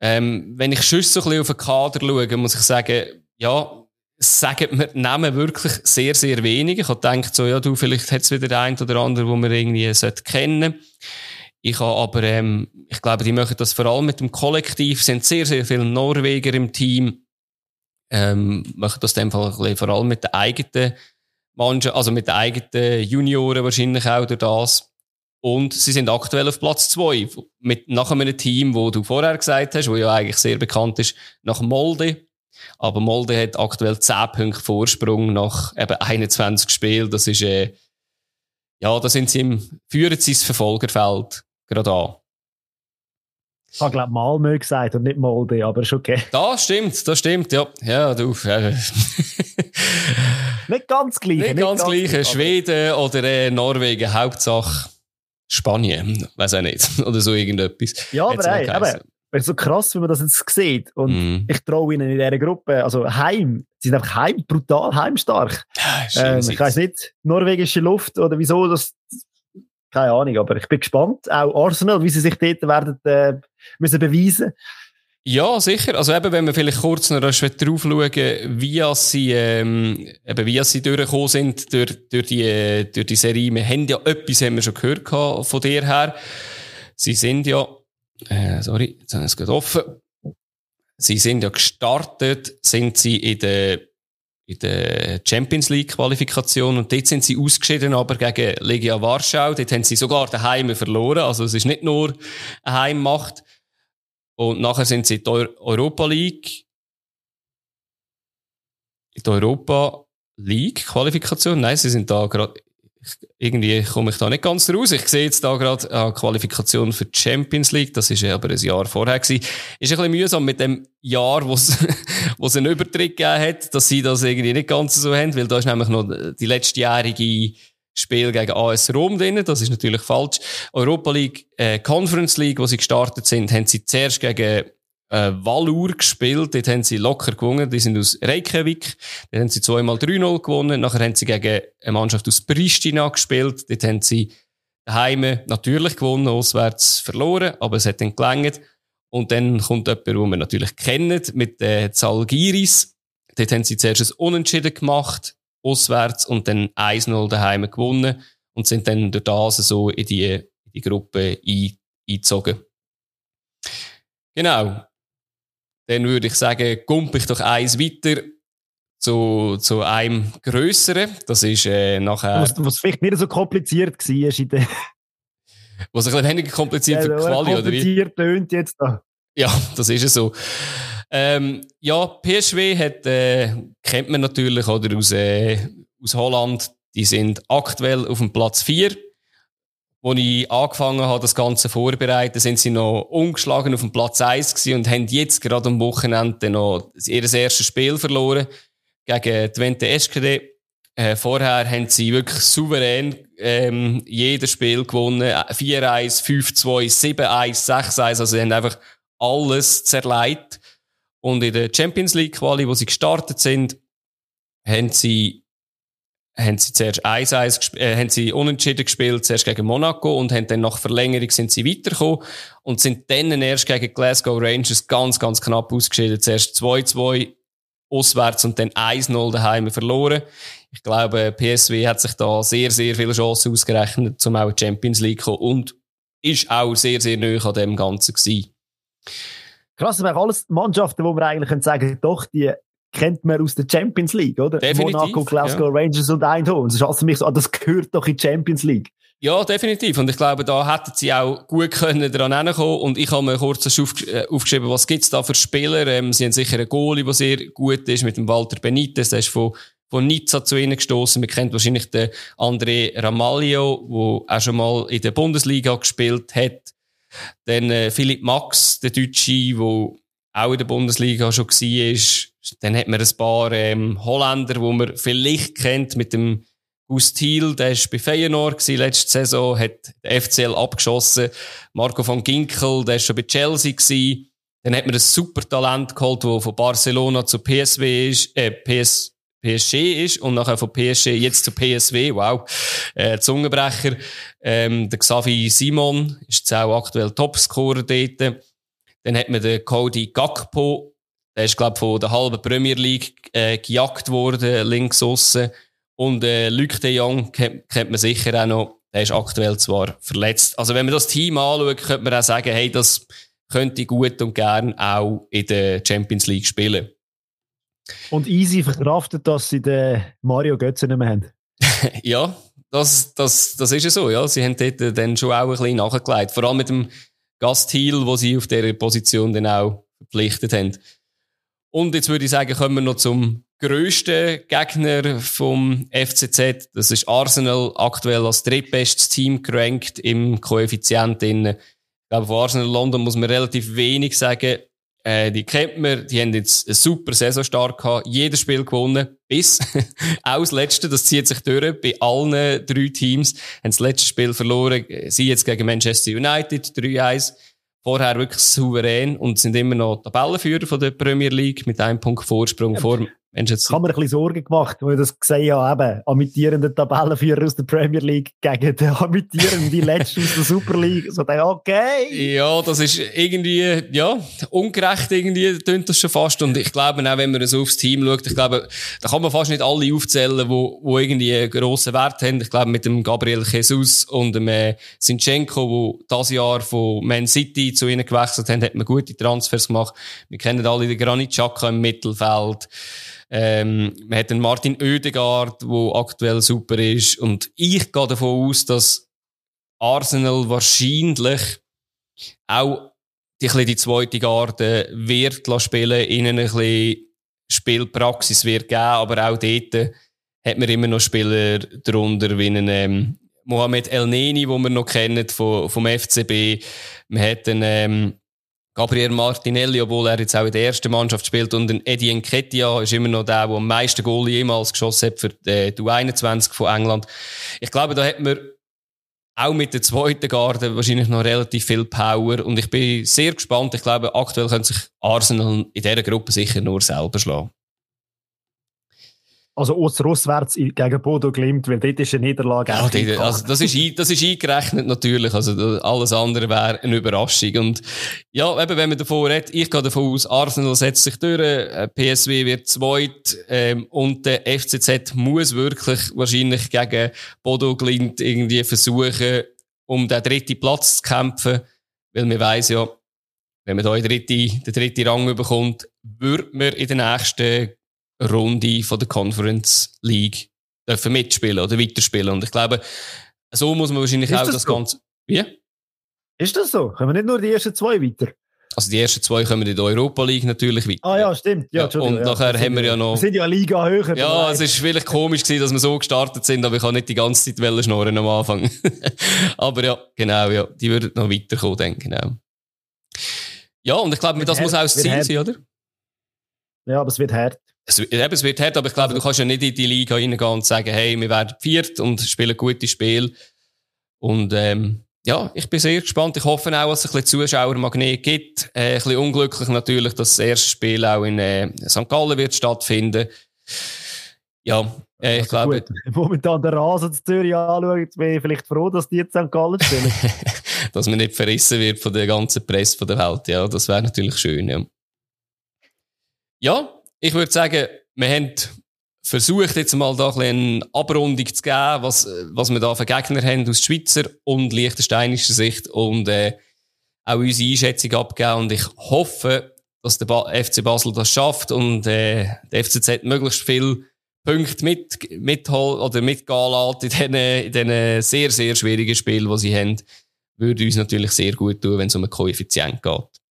Ähm, wenn ich schon so ein bisschen auf den Kader schaue, muss ich sagen, ja, sagen mir Namen wirklich sehr, sehr wenig. Ich habe gedacht, so, ja, du, vielleicht hat es wieder der ein oder andere, wo man irgendwie kennen sollte. Ich habe aber, ähm, ich glaube, die machen das vor allem mit dem Kollektiv, Es sind sehr, sehr viele Norweger im Team, ähm, machen das in dem Fall vor allem mit den eigenen Mannschaft, also mit den eigenen Junioren wahrscheinlich auch durch das. Und sie sind aktuell auf Platz zwei mit, nach einem Team, wo du vorher gesagt hast, wo ja eigentlich sehr bekannt ist, nach Molde. Aber Molde hat aktuell 10 Punkte Vorsprung nach eben 21 Spielen. Das ist, äh, ja, da sind sie im, führen sie ins Verfolgerfeld gerade an. Ich habe, glaube Malmö gesagt und nicht Molde, aber ist okay. Das stimmt, das stimmt, ja. Ja, du. Äh. nicht ganz gleich. Nicht, nicht ganz, ganz gleich. Gleich. Schweden oder äh, Norwegen, Hauptsache Spanien. Weiß auch nicht. Oder so irgendetwas. Ja, aber ey, aber, ist so krass, wie man das jetzt sieht. Und mm. ich traue ihnen in dieser Gruppe, also heim, sie sind einfach heim, brutal heimstark. Ja, ähm, ich weiß nicht, norwegische Luft oder wieso das keine Ahnung, aber ich bin gespannt. Auch Arsenal, wie sie sich dort werden äh, müssen beweisen ja, sicher. Also eben, wenn wir vielleicht kurz noch drauf schauen, wie sie, ähm, eben, wie sie durchgekommen sind durch, durch die, durch die Serie. Wir haben ja etwas, haben wir schon gehört von dir her. Sie sind ja, äh, sorry, jetzt haben wir es offen. Sie sind ja gestartet, sind sie in der in der Champions League Qualifikation und dort sind sie ausgeschieden, aber gegen Legia Warschau. Dort haben sie sogar daheim verloren. Also es ist nicht nur eine Heimmacht. Und nachher sind sie in der Europa League. In der Europa League Qualifikation. Nein, sie sind da gerade irgendwie komme ich da nicht ganz raus. Ich sehe jetzt da gerade eine Qualifikation für die Champions League. Das ist ja aber ein Jahr vorher gewesen. Ist ein bisschen mühsam mit dem Jahr, wo es, wo es einen Übertritt gegeben hat, dass sie das irgendwie nicht ganz so haben, weil da ist nämlich noch die letztjährige Spiel gegen AS Rom drin. Das ist natürlich falsch. Europa League, äh, Conference League, wo sie gestartet sind, haben sie zuerst gegen äh, Valur gespielt. Dort haben sie locker gewonnen. Die sind aus Reykjavik. Dort haben sie zweimal 3-0 gewonnen. Nachher haben sie gegen eine Mannschaft aus Pristina gespielt. Dort haben sie daheim natürlich gewonnen, auswärts verloren, aber es hat dann gelangt. Und dann kommt jemand, den wir natürlich kennen, mit äh, Zalgiris. Dort haben sie zuerst ein Unentschieden gemacht, auswärts, und dann 1-0 daheim gewonnen und sind dann durch das so in die, in die Gruppe eingezogen. Genau dann würde ich sagen, gump ich doch eins weiter zu, zu einem grösseren. Das ist äh, nachher... Was, was vielleicht nicht so kompliziert war in der... Was ein bisschen weniger kompliziert ja, für Quali, oder wie? Kompliziert tönt jetzt da. Ja, das ist es so. Ähm, ja, PSW hat, äh, kennt man natürlich, oder aus, äh, aus Holland. Die sind aktuell auf dem Platz 4 als ich angefangen habe, das Ganze vorzubereiten, sind sie noch ungeschlagen auf dem Platz 1 gewesen und haben jetzt gerade am Wochenende noch ihr erstes Spiel verloren gegen Twente Eschkede. Äh, vorher haben sie wirklich souverän ähm, jedes Spiel gewonnen. 4-1, 5-2, 7-1, 6-1. Also sie haben einfach alles zerlegt. Und in der Champions League Quali, wo sie gestartet sind, haben sie haben sie zuerst 1-1 äh, haben sie unentschieden gespielt, zuerst gegen Monaco und haben dann nach Verlängerung sind sie weitergekommen und sind dann erst gegen Glasgow Rangers ganz, ganz knapp ausgeschieden. Zuerst 2-2 auswärts und dann 1-0 daheim verloren. Ich glaube, PSW hat sich da sehr, sehr viele Chancen ausgerechnet, zum auch Champions League zu kommen und ist auch sehr, sehr neu an dem Ganzen gewesen. Krass, das wären alles Mannschaften, wo man eigentlich sagen doch, die kennt man aus der Champions League, oder? Definitiv, Monaco, Glasgow ja. Rangers und Eindhoven. Das also mich so, ah, das gehört doch in die Champions League. Ja, definitiv. Und ich glaube, da hätten sie auch gut können dran hinkommen. Und ich habe mir kurz äh, aufgeschrieben, was gibt's da für Spieler. Ähm, sie haben sicher einen Goalie, der sehr gut ist, mit dem Walter Benitez. Der ist von, von Nizza zu ihnen gestoßen. Man kennt wahrscheinlich den André Ramaglio, der auch schon mal in der Bundesliga gespielt hat. Dann äh, Philipp Max, der Deutsche, der auch in der Bundesliga schon war. Dann hat man ein paar ähm, Holländer, wo man vielleicht kennt, mit dem Gustil, der war bei Feyenoord letzte Saison, hat den FCL abgeschossen. Marco van Ginkel, der war schon bei Chelsea gewesen. Dann hat man ein super Talent geholt, der von Barcelona zu PSW ist, äh, PS, PSG ist und nachher von PSG jetzt zu PSW, wow, äh, Zungenbrecher. Ähm, der Xavi Simon ist jetzt auch aktuell Topscorer dort. Dann hat man den Cody Gakpo, der ist, glaube von der halben Premier League äh, gejagt worden, links aussen. Und äh, Luc de Jong kennt, kennt man sicher auch noch. Der ist aktuell zwar verletzt. Also wenn man das Team anschaut, könnte man auch sagen, hey, das könnte gut und gern auch in der Champions League spielen. Und easy verkraftet, dass sie den Mario Götze nicht mehr haben. ja, das, das, das ist ja so, ja. Sie haben dort dann schon auch ein bisschen nachgelegt. Vor allem mit dem Gasthil, wo sie auf dieser Position dann auch verpflichtet haben. Und jetzt würde ich sagen, kommen wir noch zum grössten Gegner vom FCZ. Das ist Arsenal, aktuell als drittbestes Team gerankt im Koeffizient. Ich glaube, von Arsenal London muss man relativ wenig sagen. Äh, die kennt man, die haben jetzt eine super Saisonstart gehabt, jedes Spiel gewonnen, bis auch das letzte, das zieht sich durch, bei allen drei Teams, haben das letzte Spiel verloren, sie jetzt gegen Manchester United, 3-1, vorher wirklich souverän und sind immer noch Tabellenführer von der Premier League mit einem Punkt Vorsprung ja. vor ich habe mir ein bisschen Sorgen gemacht, weil ich das gesehen habe, eben, amtierende Tabellenführer aus der Premier League gegen den amtierenden Letzten aus der Super League. So, dachte, okay. Ja, das ist irgendwie, ja, ungerecht irgendwie, tönt das schon fast. Und ich glaube auch, wenn man so aufs Team schaut, ich glaube, da kann man fast nicht alle aufzählen, wo, wo irgendwie einen grossen Wert haben. Ich glaube, mit dem Gabriel Jesus und dem äh, Sinchenko, wo das Jahr von Man City zu ihnen gewechselt haben, hat man gute Transfers gemacht. Wir kennen alle den Granit Xhaka im Mittelfeld. Ähm, man hat den Martin Oedegaard, der aktuell super ist. Und ich gehe davon aus, dass Arsenal wahrscheinlich auch die, die zweite Garde wird spielen, ihnen ein bisschen Spielpraxis wird geben, aber auch dort hat man immer noch Spieler drunter, wie einen, ähm, Mohamed El Neni, den wir noch kennen vom, vom FCB. Man hat einen, ähm, Gabriel Martinelli, obwohl er jetzt auch in der ersten Mannschaft spielt, und Eddie Nketiah ist immer noch der, der am meisten Goal jemals geschossen hat für die, die U21 von England. Ich glaube, da hat man auch mit der zweiten Garde wahrscheinlich noch relativ viel Power und ich bin sehr gespannt. Ich glaube, aktuell können sich Arsenal in dieser Gruppe sicher nur selber schlagen. Also auswärts gegen Bodo Glimt, weil dort ist eine Niederlage. Ja, die, also das, ist, das ist eingerechnet natürlich. Also alles andere wäre eine Überraschung. Und ja, eben, wenn man davon redet, ich gehe davon aus, Arsenal setzt sich durch, äh, PSW wird zweit ähm, und der FCZ muss wirklich wahrscheinlich gegen Bodo Glimt irgendwie versuchen, um den dritten Platz zu kämpfen. Weil man weiss ja, wenn man da den dritten, den dritten Rang bekommt, wird man in den nächsten Runde von der Conference League dürfen mitspielen oder weiterspielen. Und ich glaube, so muss man wahrscheinlich ist auch das, das so? Ganze. Wie? Ist das so? Können wir nicht nur die ersten zwei weiter? Also die ersten zwei kommen in der Europa League natürlich weiter. Ah ja, stimmt. Ja, ja und nachher haben wir ja noch... Wir sind ja Liga höher. Ja, es ist vielleicht komisch gewesen, dass wir so gestartet sind, aber ich habe nicht die ganze Zeit schnorren am Anfang. aber ja, genau, ja. Die würden noch weiterkommen, denke ich. Genau. Ja, und ich glaube, das muss auch das Ziel sein, oder? Ja, aber es wird hart. Es, eben, es wird hart, aber ich glaube, du kannst ja nicht in die Liga reingehen und sagen, hey, wir werden viert und spielen gute Spiel. Und ähm, ja, ich bin sehr gespannt. Ich hoffe auch, dass es ein bisschen Zuschauermagnet gibt. Äh, ein bisschen unglücklich natürlich, dass das erste Spiel auch in äh, St. Gallen wird stattfinden. Ja, äh, ich glaube. gut, Momentan den Rasen zu Zürich anschauen, jetzt bin ich vielleicht froh, dass die jetzt St. Gallen spielen. dass man nicht verrissen wird von der ganzen Presse von der Welt. Ja, das wäre natürlich schön, ja. Ja, ich würde sagen, wir haben versucht, jetzt mal da ein eine Abrundung zu geben, was, was wir da für Gegner haben aus Schweizer und liechtensteinischer Sicht und äh, auch unsere Einschätzung abgeben. Und ich hoffe, dass der ba FC Basel das schafft und äh, der FCZ möglichst viel Punkte mit, mitholen oder mitgehen lässt in diesen, in diesen sehr, sehr schwierigen Spielen, die sie haben. Würde uns natürlich sehr gut tun, wenn es um einen Koeffizient geht.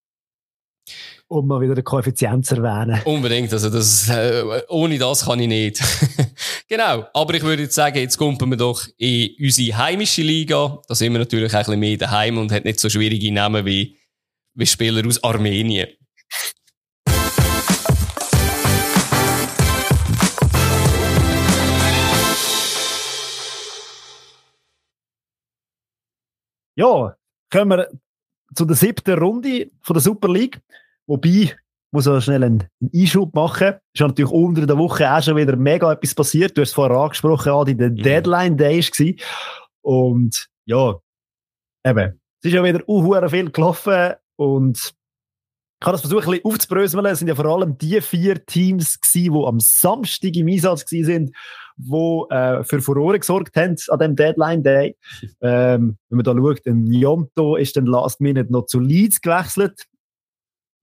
Um mal wieder den Koeffizient zu erwähnen. Unbedingt, also das, äh, ohne das kann ich nicht. genau, aber ich würde jetzt sagen, jetzt kommen wir doch in unsere heimische Liga. Da sind wir natürlich ein bisschen mehr daheim und hat nicht so schwierige Namen wie, wie Spieler aus Armenien. Ja, kommen wir zu der siebten Runde von der Super League. Wobei, muss ich schnell einen Einschub machen. Es ist natürlich unter der Woche auch schon wieder mega etwas passiert. Du hast es vorher angesprochen, Adi, der Mhm. Deadline Day war. Und ja, eben, es ist ja wieder uh, viel gelaufen und ich habe das versucht, ein bisschen aufzubröseln. Es sind ja vor allem die vier Teams gewesen, die am Samstag im Einsatz gewesen sind, die äh, für Furore gesorgt haben an dem Deadline Day. Ähm, wenn man da schaut, ein Jonto ist dann last minute noch zu Leeds gewechselt.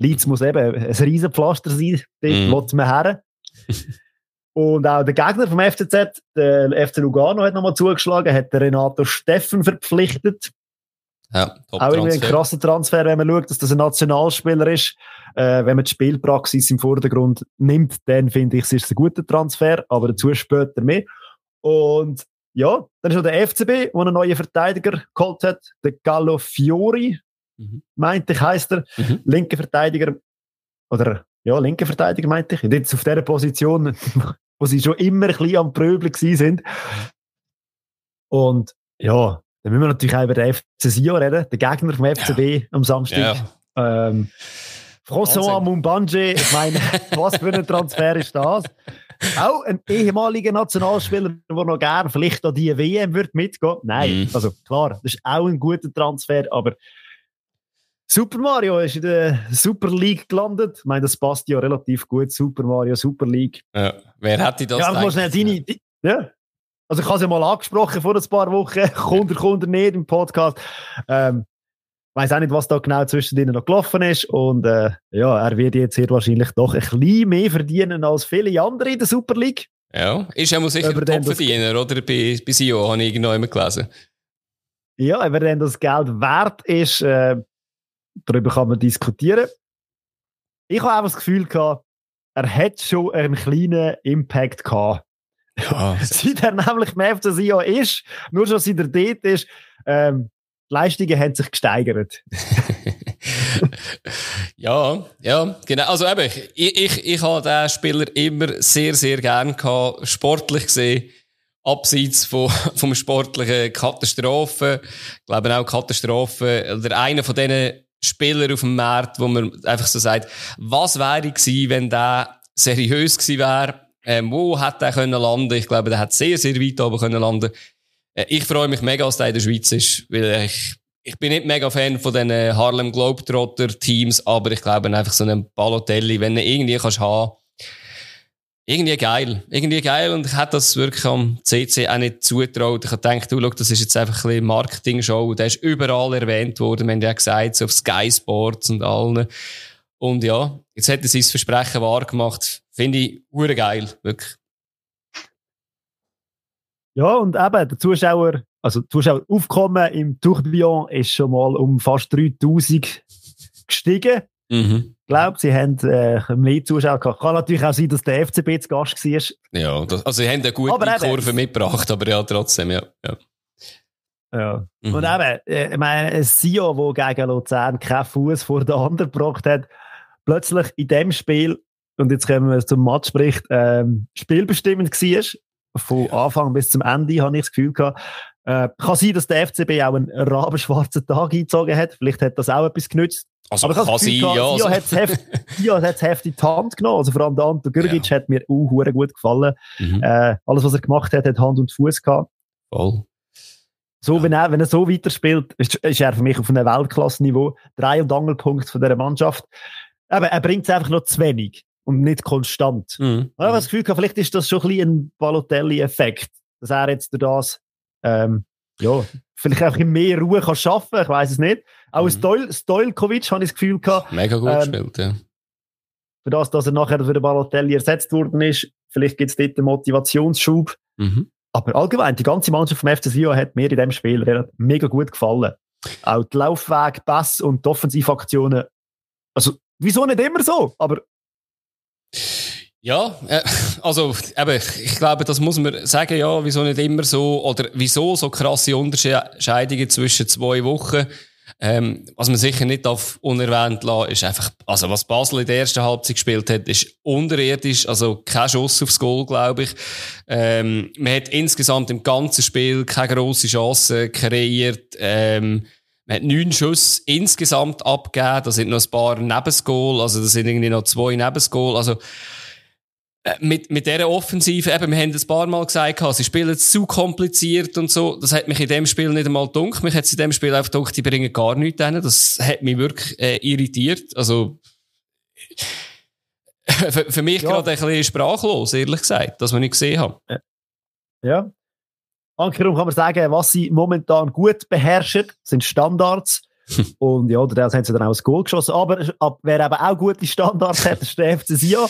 Leeds muss eben ein Riesenpflaster sein, dort Mhm. will man her. Und auch der Gegner vom FCZ, der FC Lugano, hat nochmal zugeschlagen, hat den Renato Steffen verpflichtet. Ja, Auch irgendwie ein krasser Transfer, wenn man schaut, dass das ein Nationalspieler ist. Äh, wenn man die Spielpraxis im Vordergrund nimmt, dann finde ich, es ist ein guter Transfer, aber dazu später mehr. Und ja, dann ist noch der FCB, der einen neuen Verteidiger geholt hat, der Gallo Fiori, Mhm. meinte ich, heisst er, Mhm. linker Verteidiger, oder ja, linker Verteidiger meinte ich, jetzt auf dieser Position, wo sie schon immer ein bisschen am Pröbeln sind. Und ja, dann müssen wir natürlich auch über den FC Sion reden, den Gegner vom FCB am Samstag. Ja. Ähm, François. Mumbanje, ich meine, was für ein Transfer ist das? Auch ein ehemaliger Nationalspieler, der noch gerne vielleicht an die WM wird mitgehen. Nein, Mhm. also klar, das ist auch ein guter Transfer, aber Super Mario ist in der Super League gelandet. Ich meine, das passt ja relativ gut. Super Mario, Super League. Ja. Wer hätte das ja, gedacht? schnell seine. Ja. Also, ich habe es ja mal angesprochen vor ein paar Wochen. er, kommt er nicht im Podcast. Ähm, weiß auch nicht, was da genau zwischen denen noch gelaufen ist. Und äh, ja, er wird jetzt hier wahrscheinlich doch ein bisschen mehr verdienen als viele andere in der Super League. Ja, ist ja mal sicher Über ein Topverdiener, oder? Bei, bei Sio habe ich irgendwo immer gelesen. Ja, aber wenn das Geld wert ist, äh, darüber kann man diskutieren. Ich habe einfach das Gefühl gehabt, er hat schon einen kleinen Impact gehabt. Ja, Seit er nämlich im FC Sion ist, nur schon seit er dort ist, ähm, die Leistungen haben sich gesteigert. ja, ja, genau. Also eben, ich, ich, ich habe den Spieler immer sehr, sehr gern gehabt, sportlich gesehen. Abseits von, vom sportlichen Katastrophen. Ich glaube auch Katastrophen, oder einer von diesen Spielern auf dem Markt, wo man einfach so sagt, was wäre gewesen, wenn der seriös gewesen wäre? Ähm, wo hätte er können landen? Ich glaube, der hat sehr, sehr weit oben können landen. Äh, Ich freue mich mega, dass der in der Schweiz ist, weil ich, ich bin nicht mega Fan von den Harlem Globetrotter Teams, aber ich glaube einfach so einen Balotelli, wenn du irgendwie kannst haben, irgendwie geil. Irgendwie geil und ich hätte das wirklich am CC auch nicht zutraut. Ich habe gedacht, du, schau, das ist jetzt einfach ein Marketing-Show. Der ist überall erwähnt worden. Wir haben ja gesagt, so auf Sky Sports und allen. Und ja, jetzt hat er sein Versprechen wahr gemacht. Finde ich hure geil. Wirklich. Ja, und eben, der Zuschauer, also Zuschaueraufkommen im Tourbillon ist schon mal um fast 3000 gestiegen. Mhm. Ich glaube, sie haben äh, mehr Zuschauer gehabt. Kann natürlich auch sein, dass der FCB zu Gast war. Ja, das, also, sie haben eine gute Aber eben- Kurve mitgebracht, aber ja, trotzdem, ja. ja. Ja. Mhm. Und eben, äh, ich meine, ein Sio, wo gegen Luzern keinen Fuß vor den anderen gebracht hat, plötzlich in dem Spiel, und jetzt kommen wir zum Matchbericht, ähm, spielbestimmend war. Von Anfang bis zum Ende, habe ich das Gefühl gehabt. Äh, kann sein, dass der FCB auch einen rabenschwarzen Tag eingezogen hat. Vielleicht hat das auch etwas genützt. Also Aber kann sein, ja. Sia Also, hat es heft, heftig in die Hand genommen. Also vor allem der Anto Gürgic hat mir auch hure gut gefallen. mhm, Äh, alles, was er gemacht hat, hat Hand und Fuß gehabt. voll. So, wenn, er, wenn er so weiterspielt, ist, ist er für mich auf einem Weltklasse-Niveau. Drei- und Angelpunkt von dieser Mannschaft. Aber er bringt es einfach noch zu wenig und nicht konstant. Mhm. Ich habe das Gefühl, vielleicht ist das schon ein bisschen ein Balotelli-Effekt, dass er jetzt durch das, ähm, ja, vielleicht einfach in mehr Ruhe kann schaffen, ich weiß es nicht. Auch Mhm. Stoil, Stojkovic habe ich das Gefühl gehabt, Mega gut Ähm, gespielt, ja. für das, dass er nachher für den Balotelli ersetzt worden ist. Vielleicht gibt es dort einen Motivationsschub. Mhm. Aber allgemein, die ganze Mannschaft vom FC Sion hat mir in diesem Spiel mega gut gefallen. Auch die Laufweg, Pass und die Offensivaktionen. Also, wieso nicht immer so? Aber Ja, äh, also eben, ich glaube, das muss man sagen, ja, wieso nicht immer so, oder wieso so krasse Unterscheidungen zwischen zwei Wochen. Ähm, was man sicher nicht auf unerwähnt lassen, ist einfach, also was Basel in der ersten Halbzeit gespielt hat, ist unterirdisch, also kein Schuss aufs Goal, glaube ich. Ähm, man hat insgesamt im ganzen Spiel keine grosse Chance kreiert. Ähm, man hat neun Schuss insgesamt abgegeben, da sind noch ein paar Nebensgoal, also da sind irgendwie noch zwei Nebensgoal, also mit, mit dieser Offensive, eben, wir haben es ein paar Mal gesagt, sie spielen zu kompliziert und so. Das hat mich in dem Spiel nicht einmal dunkel. Mich hat es in dem Spiel einfach gedacht, die bringen gar nichts hin. Das hat mich wirklich äh, irritiert. Also, für, für mich Ja. gerade ein bisschen sprachlos, ehrlich gesagt, dass wir nicht gesehen haben. Ja. Ankerum kann man sagen, was sie momentan gut beherrschen, sind Standards. und ja, da haben sie dann auch ein Goal geschossen. Aber ab, wer eben auch gute Standards hat, ist der FC Sion.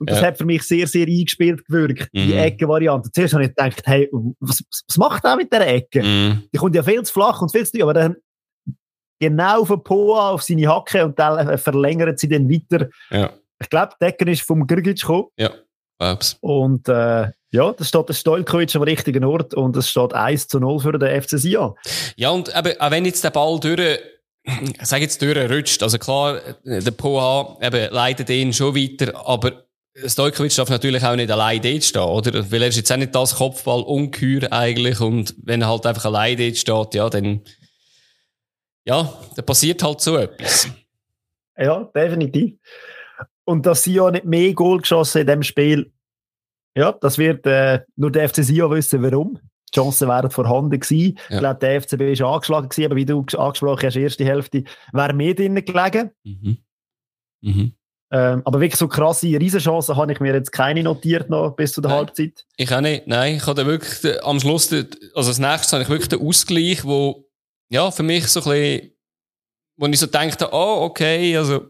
Und das Ja. hat für mich sehr, sehr eingespielt gewirkt, die Mhm. Eckenvariante. Zuerst habe ich gedacht, hey, was, was macht er mit dieser Ecke? Mm. Die kommt ja viel zu flach und viel zu tief, aber dann genau von Poa auf seine Hacke und dann äh, verlängert sie dann weiter. Ja, Ich glaube, die Ecke ist vom Grgic gekommen. glaub's. Und äh, ja, da steht der Stojkovic am richtigen Ort und es steht 1 zu 0 für den FC Sion. Ja, und eben, auch wenn jetzt der Ball durch, ich sage jetzt durchrutscht, also klar, der Poha eben leitet ihn schon weiter, aber Stojkovic darf natürlich auch nicht allein dort stehen, oder? Weil er ist jetzt auch nicht das Kopfball ungeheuer eigentlich und wenn er halt einfach allein dort steht, ja, dann, ja, dann passiert halt so etwas. Ja, definitiv. Und dass Sion nicht mehr Goal geschossen in dem Spiel, ja, das wird äh, nur der FC Sion wissen, warum. Die Chancen wären vorhanden gewesen. Ja. Ich glaube, der FCB ist angeschlagen gewesen, aber wie du angesprochen hast, die erste Hälfte wäre mehr drinnen gelegen. Mhm. Mhm. Ähm, aber wirklich so krasse Riesenchancen habe ich mir jetzt keine notiert noch bis zu der Nein. Halbzeit. Ich auch nicht. Nein, ich habe wirklich den- am Schluss, den- also als nächstes habe ich wirklich den Ausgleich, wo, ja, für mich so ein bisschen, wo ich so dachte, oh, okay, also,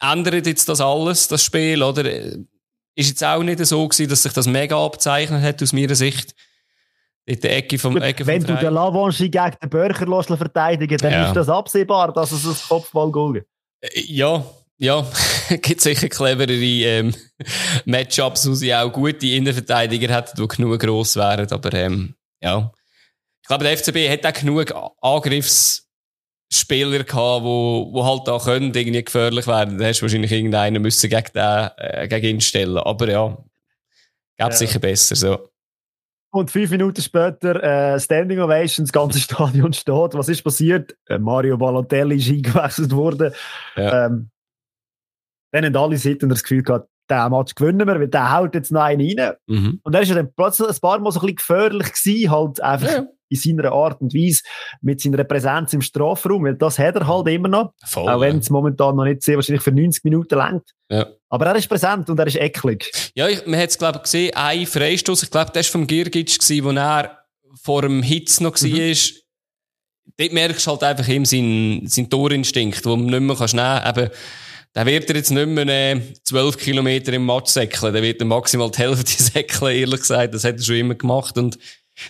ändert jetzt das alles, das Spiel, oder? Ist jetzt auch nicht so gewesen, dass sich das mega abzeichnet hat, aus meiner Sicht. In der Ecke vom, Ecke vom Wenn du Dreieck. den Lavanchi gegen den Börcher verteidigen dann Ja. ist das absehbar, dass es ein Kopfball gibt. Äh, Ja, ja, gibt sicher cleverere ähm, Matchups, wo sie auch gute Innenverteidiger hätten, die genug gross wären. Aber ähm, ja, ich glaube, der FCB hat auch genug Angriffsspieler gehabt, wo, wo halt da können irgendwie gefährlich werden. Da hast du wahrscheinlich irgendeinen müssen gegen den, äh, gegen ihn stellen. Aber ja, gäbe Ja. sicher besser so. Und fünf Minuten später äh, Standing Ovation, das ganze Stadion steht. Was ist passiert? Äh, Mario Balotelli ist eingewechselt worden. Ja. Ähm, dann haben alle Seiten das Gefühl gehabt, den Match gewinnen wir, weil der haut jetzt noch einen rein. Mhm. Und er ist ja dann plötzlich ein paar Mal so ein bisschen gefährlich gewesen, halt einfach Ja. in seiner Art und Weise, mit seiner Präsenz im Strafraum, weil das hat er halt immer noch. Voll. Auch wenn es momentan noch nicht sehr wahrscheinlich für 90 Minuten längt. Ja. Aber er ist präsent und er ist eklig. Ja, ich, man hat es, glaube ich, gesehen, ein Freistoß. Ich glaube, das war vom Girgic, gewesen, wo er vor dem Hitz noch Mhm. war. Dort merkst du halt einfach ihm seinen, seinen Torinstinkt, den man nicht mehr kannst nehmen kann. Der wird er jetzt nicht mehr äh, 12 Kilometer im Match säckeln. Der wird er maximal die Hälfte säckeln, ehrlich gesagt. Das hat er schon immer gemacht. Und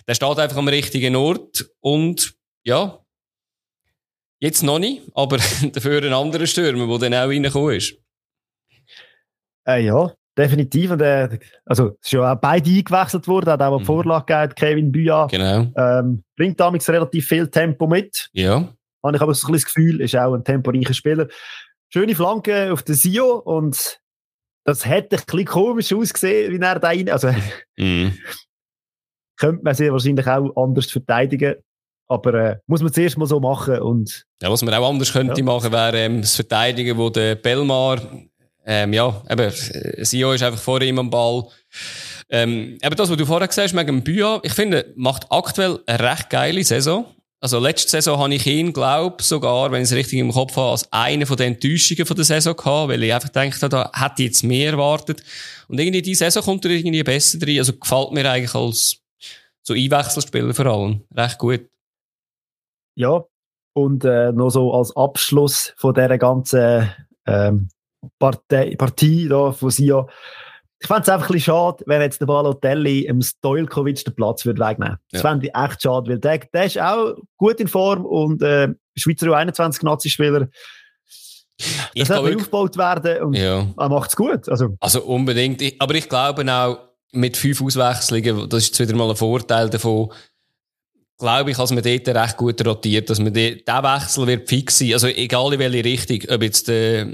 der steht einfach am richtigen Ort. Und, ja, jetzt noch nicht, aber dafür ein anderer Stürmer, der dann auch reingekommen ist. Äh, ja, definitiv. Und, äh, also, es ist ja auch beide eingewechselt worden, hat auch eine Mhm. Vorlage gegeben, Kevin Büya. Genau. Ähm, bringt damals relativ viel Tempo mit. Ja. Habe ich aber so ein bisschen das Gefühl, ist auch ein temporeicher Spieler. Schöne Flanke auf den Sio und das hätte ein bisschen komisch ausgesehen, wie er da rein, also Mhm. könnte man sehr wahrscheinlich auch anders verteidigen. Aber äh, muss man zuerst mal so machen. Und, ja, was man auch anders könnte ja. machen, wäre ähm, das Verteidigen, wo der Belmar, ähm, ja, eben, Sio ist einfach vor ihm am Ball. Ähm, eben das, was du vorher gesagt hast, wegen dem Büa, ich finde, macht aktuell eine recht geile Saison. Also letzte Saison habe ich ihn, glaube sogar, wenn ich es richtig im Kopf habe, als eine von den Enttäuschungen von der Saison gehabt, weil ich einfach gedacht da hätte ich jetzt mehr erwartet. Und irgendwie die Saison kommt er irgendwie besser drin. Also gefällt mir eigentlich als so Einwechselspieler vor allem recht gut. Ja, und äh, noch so als Abschluss von dieser ganzen ähm, Partei, Partie da von Sia, ich fände es einfach ein bisschen schade, wenn jetzt der Balotelli im Stojkovic den Platz würde wegnehmen würde. Das ja. fände ich echt schade, weil der, der ist auch gut in Form und äh, Schweizer U21-Nazi-Spieler. Das soll aufgebaut werden und ja. er macht es gut. Also. also unbedingt. Aber ich glaube auch, mit fünf Auswechslungen, das ist jetzt wieder mal ein Vorteil davon, glaube ich, dass man dort recht gut rotiert, dass man der Wechsel wird fix sein. Also egal in welche Richtung, ob jetzt der,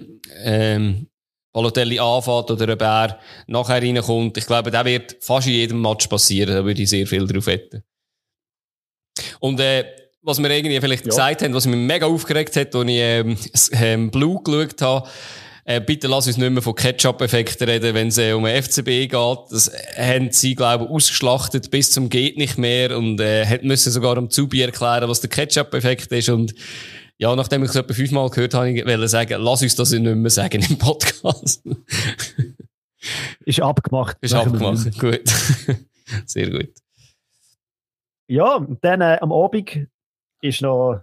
ähm, Balotelli anfängt oder ob er nachher reinkommt. Ich glaube, das wird fast in jedem Match passieren. Da würde ich sehr viel drauf wetten. Und äh, was wir irgendwie vielleicht ja. gesagt haben, was mich mega aufgeregt hat, als ich ähm, ähm, Blue geschaut habe, äh, bitte lass uns nicht mehr von Ketchup-Effekten reden, wenn es äh, um den FCB geht. Das haben sie, glaube ich, ausgeschlachtet bis zum geht nicht mehr und äh, müssen sogar am Zubi erklären, was der Ketchup-Effekt ist und ja, nachdem ich es etwa fünfmal gehört habe, ich wollte sagen, lass uns das nicht mehr sagen im Podcast. ist abgemacht. Ist abgemacht, gut. Sehr gut. Ja, und dann äh, am Abend ist noch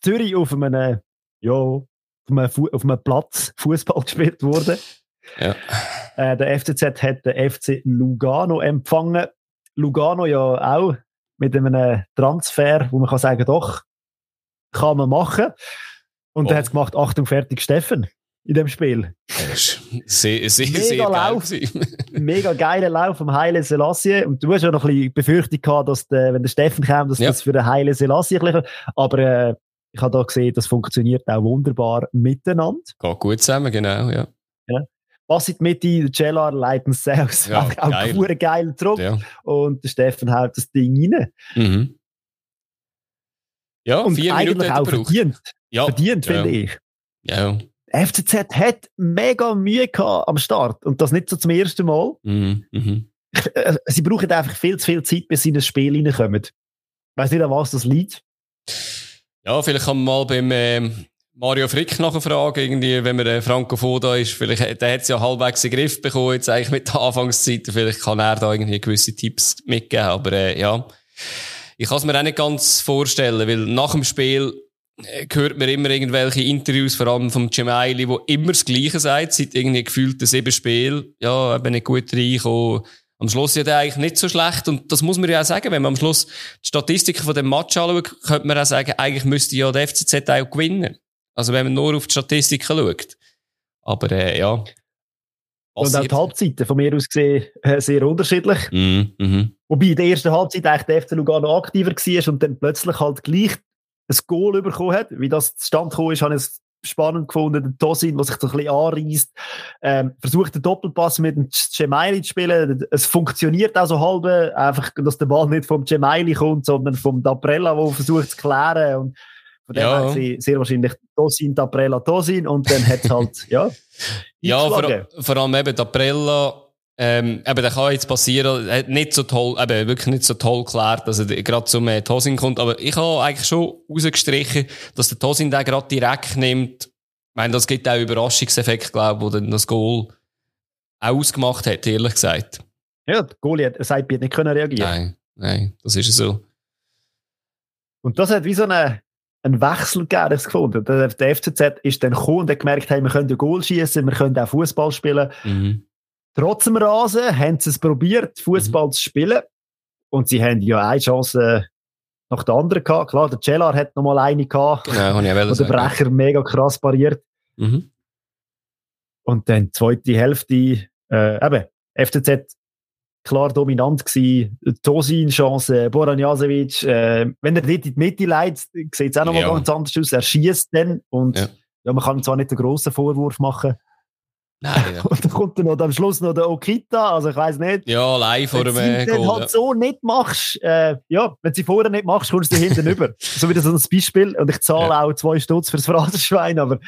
Zürich auf einem, ja, auf einem, auf einem Platz Fußball gespielt worden. Ja. Äh, der FCZ hat den FC Lugano empfangen. Lugano ja auch mit einem Transfer, wo man kann sagen, doch, kann man machen. Und oh. dann hat es gemacht, Achtung, fertig, Steffen in dem Spiel. Sehr, sehr, mega sehr Lauf, mega geiler Lauf vom Heile Selassie. Und du hast ja noch ein bisschen Befürchtung gehabt, dass der, wenn der Steffen kam, dass ja. das für den Heile Selassie ein bisschen, aber äh, ich habe da gesehen, das funktioniert auch wunderbar miteinander. Geht gut zusammen, genau, ja. ja. Was in die Mitte, der Cellar leiten selbst. Ja, auch geil. geiler Druck. Ja. Und der Steffen haut das Ding rein. Mhm. Ja, und eigentlich auch verdient. Ja, verdient, ja. finde ich. Ja. FCZ hat mega Mühe gehabt am Start und das nicht so zum ersten Mal. Mhm. Mhm. Sie brauchen einfach viel zu viel Zeit, bis sie in das Spiel reinkommen. Ich weiß nicht, an was das liegt. Ja, vielleicht kann man mal beim äh, Mario Frick nachfragen, irgendwie, wenn man äh, Francophon da ist. Vielleicht, der hat es ja halbwegs in den Griff bekommen, jetzt eigentlich mit der Anfangszeit. Vielleicht kann er da irgendwie gewisse Tipps mitgeben, aber äh, ja. Ich kann es mir auch nicht ganz vorstellen, weil nach dem Spiel äh, hört man immer irgendwelche Interviews, vor allem vom Gemaili, wo immer das Gleiche sagt, seit irgendwie gefühlt sieben Spiel, ja, eben nicht gut reingekommen. Am Schluss ja eigentlich nicht so schlecht und das muss man ja auch sagen, wenn man am Schluss die Statistiken von dem Match anschaut, könnte man auch sagen, eigentlich müsste ja der FCZ auch gewinnen. Also wenn man nur auf die Statistiken schaut. Aber äh, ja, und auch die Halbzeiten von mir aus gesehen äh, sehr unterschiedlich. Mm, mm. Wobei in der ersten Halbzeit eigentlich der FC Lugano aktiver war und dann plötzlich halt gleich ein Goal bekommen hat. Wie das zustande gekommen ist, habe ich es spannend gefunden. Der Tosin, der sich so ein bisschen anreißt, ähm, versucht den Doppelpass mit dem Cemaili zu spielen. Es funktioniert auch so halb, einfach, dass der Ball nicht vom Cemaili kommt, sondern vom Daprella, der versucht zu klären. Und von dem ja. her sehr wahrscheinlich Tosin, Daprella, Tosin und dann hat es halt, ja. Ja, vor, vor, allem eben die Aprella, ähm, eben, der kann jetzt passieren, hat nicht so toll, eben, wirklich nicht so toll geklärt, dass er gerade zum äh, Tosin kommt, aber ich habe eigentlich schon rausgestrichen, dass der Tosin den gerade direkt nimmt. Ich meine, das gibt auch einen Überraschungseffekt, glaube ich, wo dann das Goal ausgemacht hat, ehrlich gesagt. Ja, der Goalie hat, hat nicht können reagieren. Nein, nein, das ist so. Und das hat wie so eine, einen Wechsel gegeben, ich gefunden. Der, der FCZ ist dann gekommen und hat gemerkt, hey, wir können Goal schießen, wir können auch Fußball spielen. Mhm. Trotz dem Rasen haben sie es probiert, Fußball mhm. zu spielen. Und sie haben ja eine Chance nach der anderen gehabt. Klar, der Cellar hat noch mal eine gehabt. Genau, und der Brecher mega krass pariert. Mhm. Und dann die zweite Hälfte, äh, eben, FCZ klar dominant gewesen. Tosin Chance, Boran Jasevic, äh, wenn er dort in die Mitte leitet, sieht es auch nochmal ja. ganz anders aus. Er schießt dann und ja. ja. man kann zwar nicht einen grossen Vorwurf machen, Nein, ja. Und dann kommt dann noch am Schluss noch der Okita, also ich weiß nicht. Ja, live vor Wenn dem du es Goal. halt ja. so nicht machst, äh, ja, wenn du sie vorher nicht machst, kommst du hinten über. So wie das ein Beispiel. Und ich zahle auch zwei Stutz fürs Phrasenschwein, aber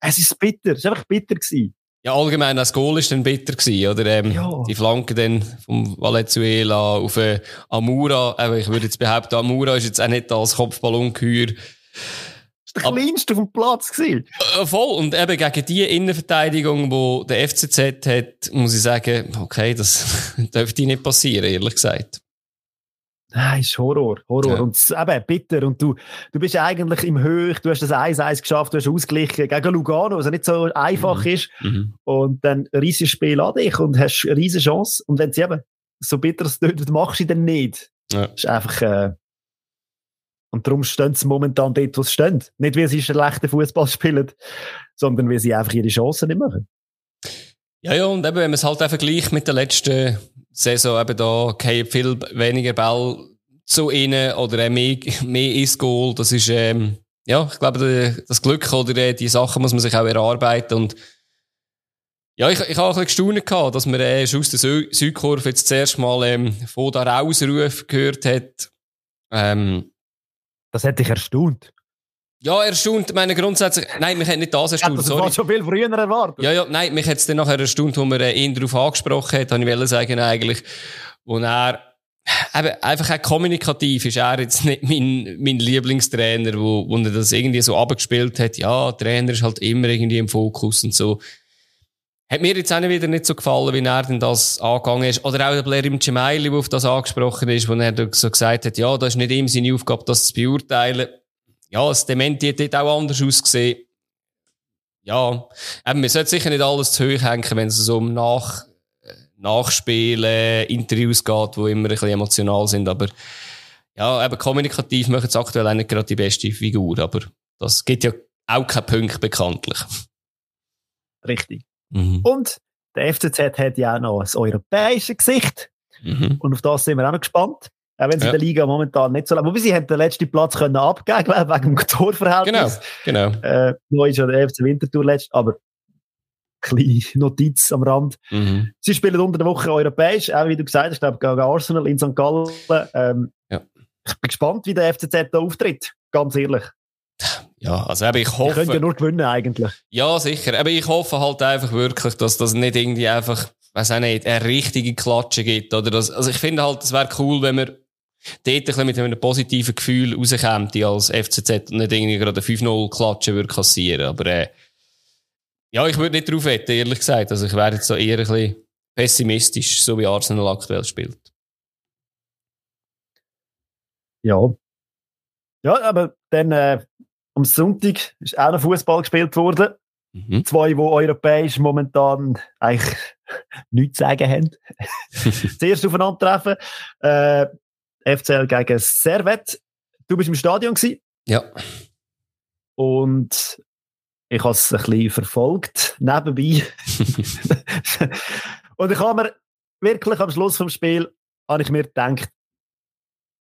es ist bitter. Es ist einfach bitter gewesen. Ja, allgemein, das Goal ist dann bitter gewesen, oder? Ähm, Ja. Die Flanke dann vom Valenzuela auf äh, Amura. Aber ich würde jetzt behaupten, Amura ist jetzt auch nicht als Kopfballungeheuer. Das war der kleinste auf dem Platz. Gewesen. Äh, voll. Und eben gegen die Innenverteidigung, die der FCZ hat, muss ich sagen, okay, das dürfte nicht passieren, ehrlich gesagt. Nein, ist Horror. Horror. Ja. Und eben bitter. Und du, du bist ja eigentlich im Höch, du hast das 1-1 geschafft, du hast ausgeglichen gegen Lugano, was ja nicht so einfach ist. Mhm. Und dann riesst das Spiel an dich und hast eine riesige Chance. Und wenn sie eben so bitter es tötet, machst du dann nicht. Ja. Das ist einfach, äh, und darum stehen sie momentan dort, wo sie stehen. Nicht, weil sie schlechten Fußball spielen, sondern weil sie einfach ihre Chancen nicht machen. Ja, ja, und eben, wenn man es halt auch vergleicht mit der letzten Saison, eben da gehen viel weniger Ball zu innen oder auch mehr, mehr ins Goal. Das ist, ähm, ja, ich glaube, das Glück oder äh, die Sachen muss man sich auch erarbeiten und ja, ich, ich habe ein bisschen gestaunt dass man äh, schon aus der Sü Südkurve jetzt zuerst mal ähm, von da rausruf gehört hat. Ähm, Das hätte dich erstaunt. Ja, erstaunt, meine grundsätzlich, nein, mich hat nicht das erstaunt, das war schon viel früher erwartet. Ja, ja, nein, mich hat es dann nachher erstaunt, wo man äh, ihn darauf angesprochen hat, habe ich sagen eigentlich, wo er eben, einfach auch kommunikativ ist er jetzt nicht mein, mein Lieblingstrainer, wo, wo er das irgendwie so abgespielt hat, ja, Trainer ist halt immer irgendwie im Fokus und so. Hat mir jetzt auch nicht wieder nicht so gefallen, wie er denn das angegangen ist. Oder auch der Blair im Gemaili, der auf das angesprochen ist, wo er so gesagt hat, ja, das ist nicht ihm seine Aufgabe, das zu beurteilen. Ja, das Dementi hat dort auch anders ausgesehen ja, eben, man sollte sicher nicht alles zu hoch hängen, wenn es so um Nach Nachspielen, Interviews geht, die immer ein bisschen emotional sind. Aber ja, eben kommunikativ machen sie aktuell auch nicht gerade die beste Figur. Aber das gibt ja auch keinen Punkt bekanntlich. Richtig. Mhm. Und der FCZ hat ja auch noch ein europäisches Gesicht. Mhm. Und auf das sind wir auch noch gespannt. Auch wenn sie Ja. in der Liga momentan nicht so lange. Wobei sie haben den letzten Platz können abgeben, ich, wegen dem Genau, Torverhältnis. genau. Äh, neu ist ja der FC Winterthur letzt, aber kleine Notiz am Rand. Mhm. Sie spielen unter der Woche europäisch, auch wie du gesagt hast, glaube gegen Arsenal in St. Gallen. Ähm, Ja. Ich bin gespannt, wie der FCZ da auftritt. Ganz ehrlich. Ja, also eben, ich Die können ja hoffe, nur gewinnen eigentlich. ja, sicher. Aber ich hoffe halt einfach wirklich, dass das nicht irgendwie einfach, weiß auch nicht, eine richtige Klatsche gibt. Oder das, also ich finde halt, es wäre cool, wenn wir dort ein bisschen mit einem positiven Gefühl rauskämen als FCZ nicht irgendwie gerade eine 5-0 Klatsche würde kassieren. Aber äh, ja, ich würde nicht drauf wetten, ehrlich gesagt. Also ich wäre jetzt so eher ein bisschen pessimistisch, so wie Arsenal aktuell spielt. Ja. Ja, aber dann äh, am Sonntag ist auch noch Fußball gespielt worden. Mhm. Zwei, die europäisch momentan eigentlich nichts zu sagen haben. Zuerst aufeinandertreffen. Äh, FCL gegen Servet. Du bist im Stadion gewesen Ja. und ich habe es ein bisschen verfolgt, nebenbei. und ich habe mir wirklich am Schluss vom Spiel, habe ich mir gedacht,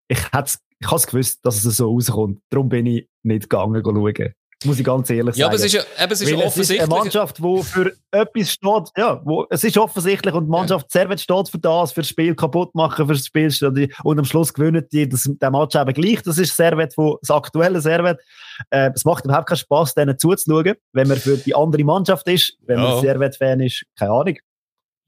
ich hätte ich habe es gewusst, dass es so rauskommt. Darum bin ich nicht gegangen schauen. Muss ich ganz ehrlich Ja, sagen. aber es ist ja, eben, es ist Weil es ist offensichtlich. eine Mannschaft, die für etwas steht, ja, wo, es ist offensichtlich und die Mannschaft Servet steht für das, für das Spiel kaputt machen, für das Spiel und am Schluss gewinnen die das, den Match eben gleich. Das ist Servet, wo, das aktuelle Servet. Äh, es macht überhaupt keinen Spaß, denen zuzuschauen, wenn man für die andere Mannschaft ist, wenn Ja. man Servet-Fan ist, keine Ahnung.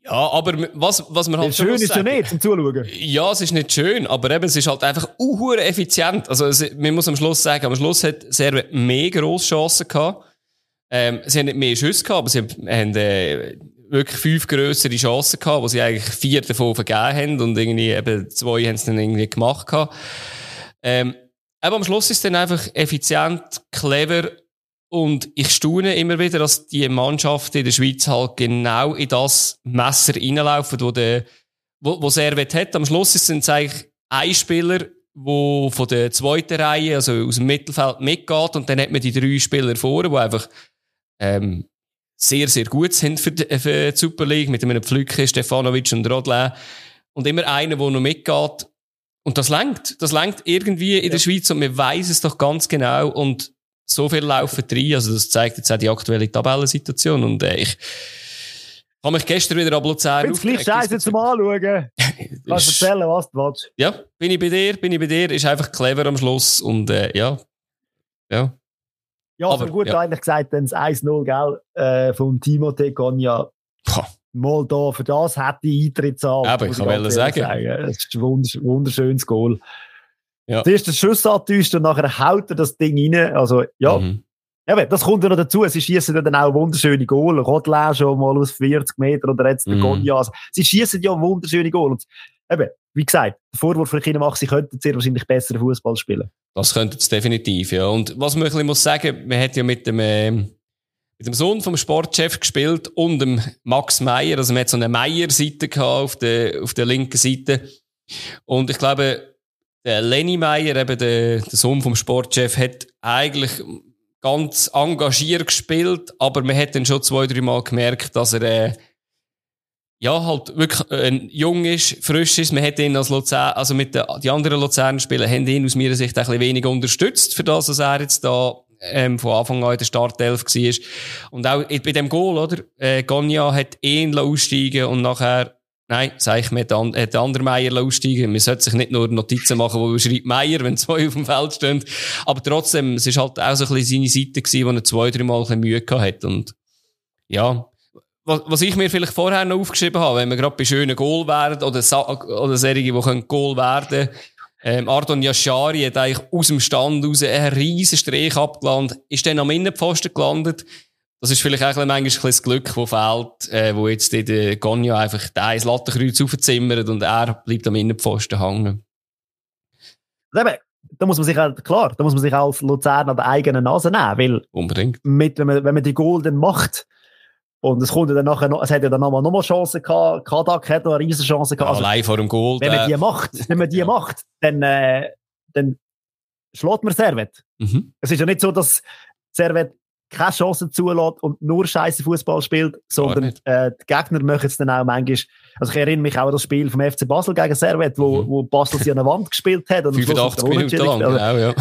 Ja, aber was, was man halt schon Schön ist ja nicht zum Zuschauen. Ja, es ist nicht schön, aber eben, es ist halt einfach uhuere effizient. Also, es, man muss am Schluss sagen, am Schluss hat Servet mehr grosse Chancen gehabt. Ähm, sie haben nicht mehr Schüsse gehabt, aber sie haben, haben äh, wirklich fünf grössere Chancen gehabt, wo sie eigentlich vier davon vergeben haben und irgendwie eben zwei haben es dann irgendwie gemacht gehabt. Ähm, aber am Schluss ist es dann einfach effizient, clever und ich staune immer wieder, dass die Mannschaften in der Schweiz halt genau in das Messer reinlaufen, wo der wo, wo Servet hat. Am Schluss sind es eigentlich ein Spieler, der von der zweiten Reihe, also aus dem Mittelfeld mitgeht und dann hat man die drei Spieler vorne, die einfach ähm, sehr, sehr gut sind für die, für die Super League, mit einem Pflücke, Stefanovic und Rodlin. Und immer einer, der noch mitgeht. Und das lenkt. Das lenkt irgendwie in der Schweiz und man weiß es doch ganz genau und so viel laufen rein. Also das zeigt jetzt auch die aktuelle Tabellensituation und äh, ich habe mich gestern wieder ab Luzern Find's gleich scheiße zum Anschauen. Kannst du erzählen, was du willst. Ja, bin ich bei dir, bin ich bei dir. Ist einfach clever am Schluss und äh, ja. Ja. Ja, aber gut ja. eigentlich gesagt, dann das 1-0, gell, äh, vom Timothée Gonja. Mal da, für das hätte ich Eintritt zahlt. Aber ich kann sagen. sagen. Das ist ein wunderschönes Goal. Ja. Zuerst den Schuss antäuscht und nachher haut er das Ding rein. Also, ja. Mhm. Eben, das kommt ja noch dazu. Sie schießen dann auch wunderschöne Goal. Rodler schon mal aus 40 Metern oder jetzt der mhm. Also, sie schießen ja wunderschöne Goal. Und eben, wie gesagt, der Vorwurf für Kinder macht, sie könnten sehr wahrscheinlich besseren Fußball spielen. Das könnten sie definitiv, ja. Und was man ein muss sagen, man hat ja mit dem, äh, mit dem Sohn vom Sportchef gespielt und dem Max Meyer. Also man hat so eine Meyer-Seite auf der, auf der linken Seite. Und ich glaube, der Lenny Meyer, eben der, der Sohn vom Sportchef, hat eigentlich ganz engagiert gespielt, aber man hat dann schon zwei, drei Mal gemerkt, dass er äh, ja halt wirklich äh, jung ist, frisch ist. Man hat ihn als Luzern, also mit den die anderen Luzern-Spieler, haben ihn aus meiner Sicht ein bisschen weniger unterstützt, für das, dass er jetzt da ähm, von Anfang an in der Startelf war. Und auch bei dem Goal, oder? Äh, Gagna hat ihn aussteigen und nachher Nein, sag ich mir, der, der andere Meier aussteigen. Man sollte sich nicht nur Notizen machen, wo schreibt Meier, wenn zwei auf dem Feld stehen. Aber trotzdem, es ist halt auch so ein bisschen seine Seite gewesen, wo er zwei, drei Mal ein bisschen Mühe gehabt hat. Und, ja. Was, was ich mir vielleicht vorher noch aufgeschrieben habe, wenn wir gerade bei schönen Goal werden, oder, oder Serien, die können Goal werden, ähm, Ardon Yashari hat eigentlich aus dem Stand raus einen riesen Strich abgelandet, ist dann am Innenpfosten gelandet, das ist vielleicht auch manchmal ein bisschen das Glück, das fehlt, äh, wo jetzt der Gonja einfach den ein Lattenkreuz aufzimmert und er bleibt am Innenpfosten hängen. Eben, da muss man sich halt, klar, da muss man sich als Luzern an der eigenen Nase nehmen, weil Unbedingt. Mit, wenn, man, wenn man die Golden macht, und es kommt ja dann nachher noch, es hat ja dann nochmal, nochmal Chancen gehabt, Kadak hat noch eine riesen Chance gehabt. Also, allein vor dem Goal. Wenn man die macht, wenn man die ja. macht, dann, äh, dann schlägt man Servet. Mhm. Es ist ja nicht so, dass Servet keine Chancen zulässt und nur scheiße Fußball spielt, sondern äh, die Gegner machen es dann auch manchmal. Also ich erinnere mich auch an das Spiel vom FC Basel gegen Servet, wo, mhm. wo Basel sie an der Wand gespielt hat. Und 85 Minuten lang, also, genau, ja.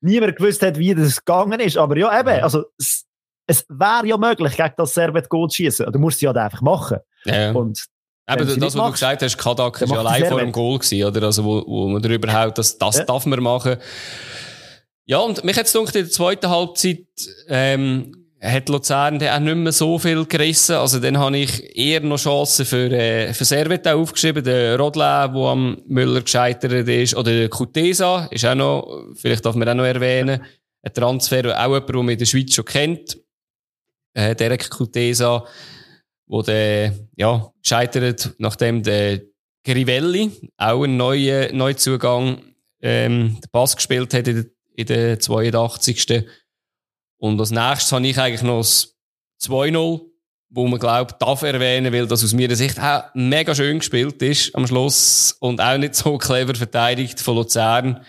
niemand gewusst hat, wie das gegangen ist. Aber ja, eben, also es, es wäre ja möglich, gegen das Servet Goal zu schießen. Du musst es ja einfach machen. Ja. Und Eben, das, was du gesagt hast, Kadak war ja allein vor dem Goal gewesen, oder? Also, wo, wo man darüber haut, dass das ja. darf man machen. Ja, und mich hat es in der zweiten Halbzeit, ähm, hat Luzern dann auch nicht mehr so viel gerissen. Also dann habe ich eher noch Chancen für, äh, für Servet aufgeschrieben. Der Rodle, der am Müller gescheitert ist. Oder der Kutesa ist auch noch, vielleicht darf man auch noch erwähnen. Ein Transfer, auch jemand, den man in der Schweiz schon kennt. Äh, Derek Kutesa, wo der, ja, gescheitert, nachdem der Grivelli, auch ein neuer Neuzugang, ähm, den Pass gespielt hat in der in der 82. Und als nächstes habe ich eigentlich noch das 2-0, wo man glaubt, darf erwähnen, weil das aus meiner Sicht auch mega schön gespielt ist am Schluss und auch nicht so clever verteidigt von Luzern.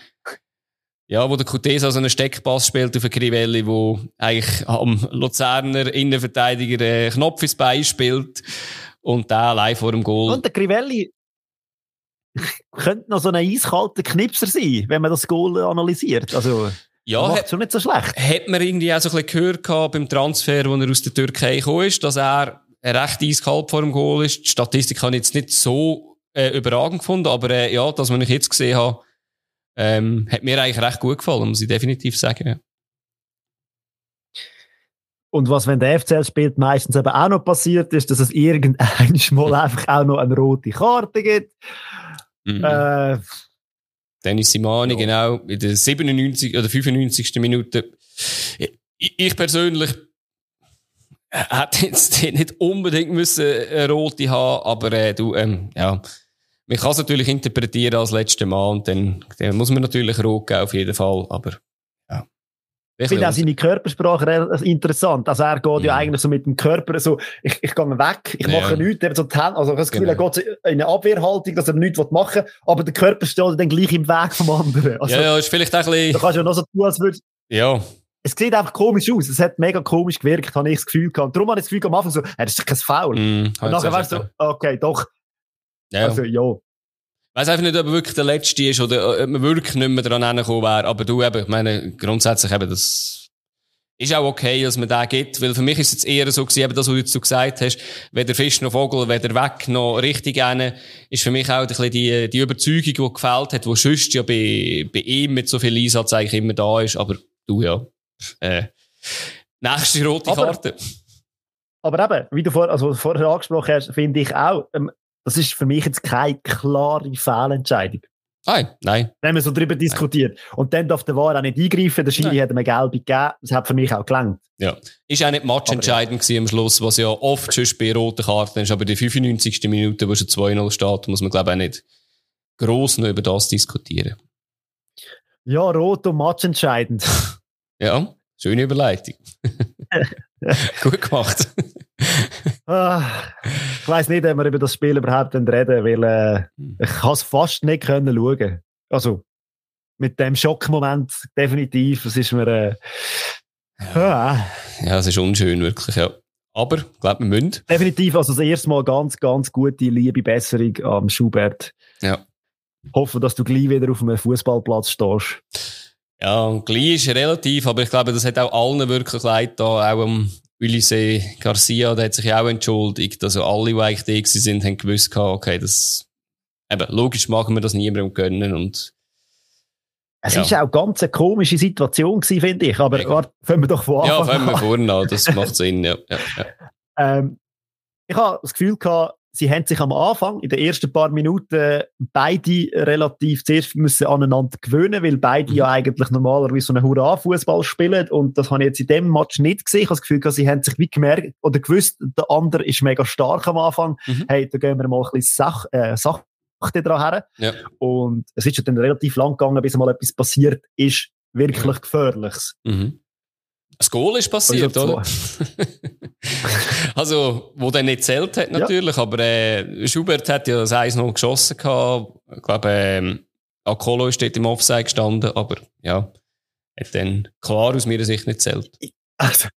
Ja, wo der Kutesa so einen Steckpass spielt auf Crivelli, wo eigentlich am Luzerner Innenverteidiger einen Knopf ins Bein spielt und der allein vor dem Goal. Und der Crivelli, könnte noch so ein eiskalter Knipser sein, wenn man das Goal analysiert. Also, ja, macht schon nicht so schlecht. Hat man irgendwie auch so ein bisschen gehört gehabt beim Transfer, wo er aus der Türkei gekommen ist, dass er recht eiskalt vor dem Goal ist. Die Statistik habe ich jetzt nicht so äh, überragend gefunden, aber äh, ja, das, was ich jetzt gesehen habe, ähm, hat mir eigentlich recht gut gefallen, muss ich definitiv sagen. Ja. Und was, wenn der FCL spielt, meistens eben auch noch passiert ist, dass es irgendein Mal einfach auch noch eine rote Karte gibt. Mhm. Äh, Dennis Simani, ja. genau, in der 97 oder 95. Minute. Ich, ich persönlich hätte jetzt nicht unbedingt müssen eine rote haben, aber äh, du, ähm, ja, man kann es natürlich interpretieren als letztes Mal und dann, dann muss man natürlich rot geben, auf jeden Fall, aber ich finde auch seine Körpersprache interessant. Also er geht ja, ja eigentlich so mit dem Körper so, ich, ich gehe weg, ich mache ja. nichts, eben so die Hände, also ich habe das Gefühl, genau. er geht in eine Abwehrhaltung, dass er nichts machen will, aber der Körper steht dann gleich im Weg vom anderen. Also, ja, ja, ist vielleicht auch ein bisschen... Da kannst du ja noch so tun, als würdest... Ja. Es sieht einfach komisch aus. Es hat mega komisch gewirkt, habe ich das Gefühl gehabt. Darum habe ich das Gefühl am Anfang so, er ist kein Foul. Mm, und nachher weißt du, okay, doch. Ja. Also, ja. Weiss einfach nicht, ob er wirklich der Letzte ist oder ob man wirklich nicht mehr dran hergekommen wäre. Aber du eben, ich meine, grundsätzlich eben, das ist auch okay, dass man den gibt, weil für mich ist es jetzt eher so gewesen, eben das, was du jetzt gesagt hast, weder Fisch noch Vogel, weder weg noch richtig rein, ist für mich auch ein bisschen die, die Überzeugung, die gefällt hat, die sonst ja bei, bei ihm mit so viel Einsatz eigentlich immer da ist, aber du ja, äh, nächste rote Aber- Karte. Aber eben, wie du vor, also vorher angesprochen hast, finde ich auch, ähm, das ist für mich jetzt keine klare Fehlentscheidung. Nein, nein. Wenn man so darüber diskutiert. Und dann darf der War auch nicht eingreifen. Der Schiri hat eine gelbe gegeben. Das hat für mich auch gelangt. Ja. Ist auch nicht matchentscheidend gewesen am Schluss, was ja oft schon bei roten Karten ist, aber die 95. Minute, wo schon 2-0 steht, muss man glaube ich auch nicht gross noch über das diskutieren. Ja, rot und matchentscheidend. Ja, schöne Überleitung. Gut gemacht. Ah, ich weiss nicht, ob wir über das Spiel überhaupt reden, weil äh, ich kann es fast nicht können schauen. Also, mit dem Schockmoment definitiv. Das ist mir... Äh, ah, Ja, es ist unschön, wirklich, ja. Aber, ich glaube, wir müssen. definitiv, also das erste Mal ganz, ganz gute, liebe Besserung am Schubert. Ja. Hoffe, dass du gleich wieder auf einem Fußballplatz stehst. Ja, gleich ist relativ, aber ich glaube, das hat auch allen wirklich leid da, auch am Ulisse Garcia, der hat sich ja auch entschuldigt. Also alle, die eigentlich da sind, haben gewusst, okay, das, eben, logisch machen wir das niemandem gönnen und, Es Ja. ist auch ganz eine komische Situation gewesen, finde ich. Aber warte, fangen wir doch von ja, Anfang fangen wir an. vorne an, das macht Sinn, ja, ja, ja. Ähm, ich habe das Gefühl gehabt, sie haben sich am Anfang, in den ersten paar Minuten, beide relativ zuerst müssen aneinander gewöhnen, weil beide Mhm. ja eigentlich normalerweise so einen Hurra-Fußball spielen. Und das habe ich jetzt in dem Match nicht gesehen. Ich habe das Gefühl sie haben sich wie gemerkt oder gewusst, der andere ist mega stark am Anfang. Mhm. Hey, da gehen wir mal ein bisschen Sach, äh, Sachte dran her. Ja. Und es ist ja dann relativ lang gegangen, bis mal etwas passiert ist, wirklich Gefährliches. Mhm. Das Goal ist passiert, Also oder? also, wo der nicht zählt hat, natürlich, aber äh, Schubert hat ja das 1 noch geschossen gehabt. Ich glaube, ähm, Akolo ist dort im Offside gestanden, aber ja, hat dann klar aus meiner Sicht nicht zählt. Also,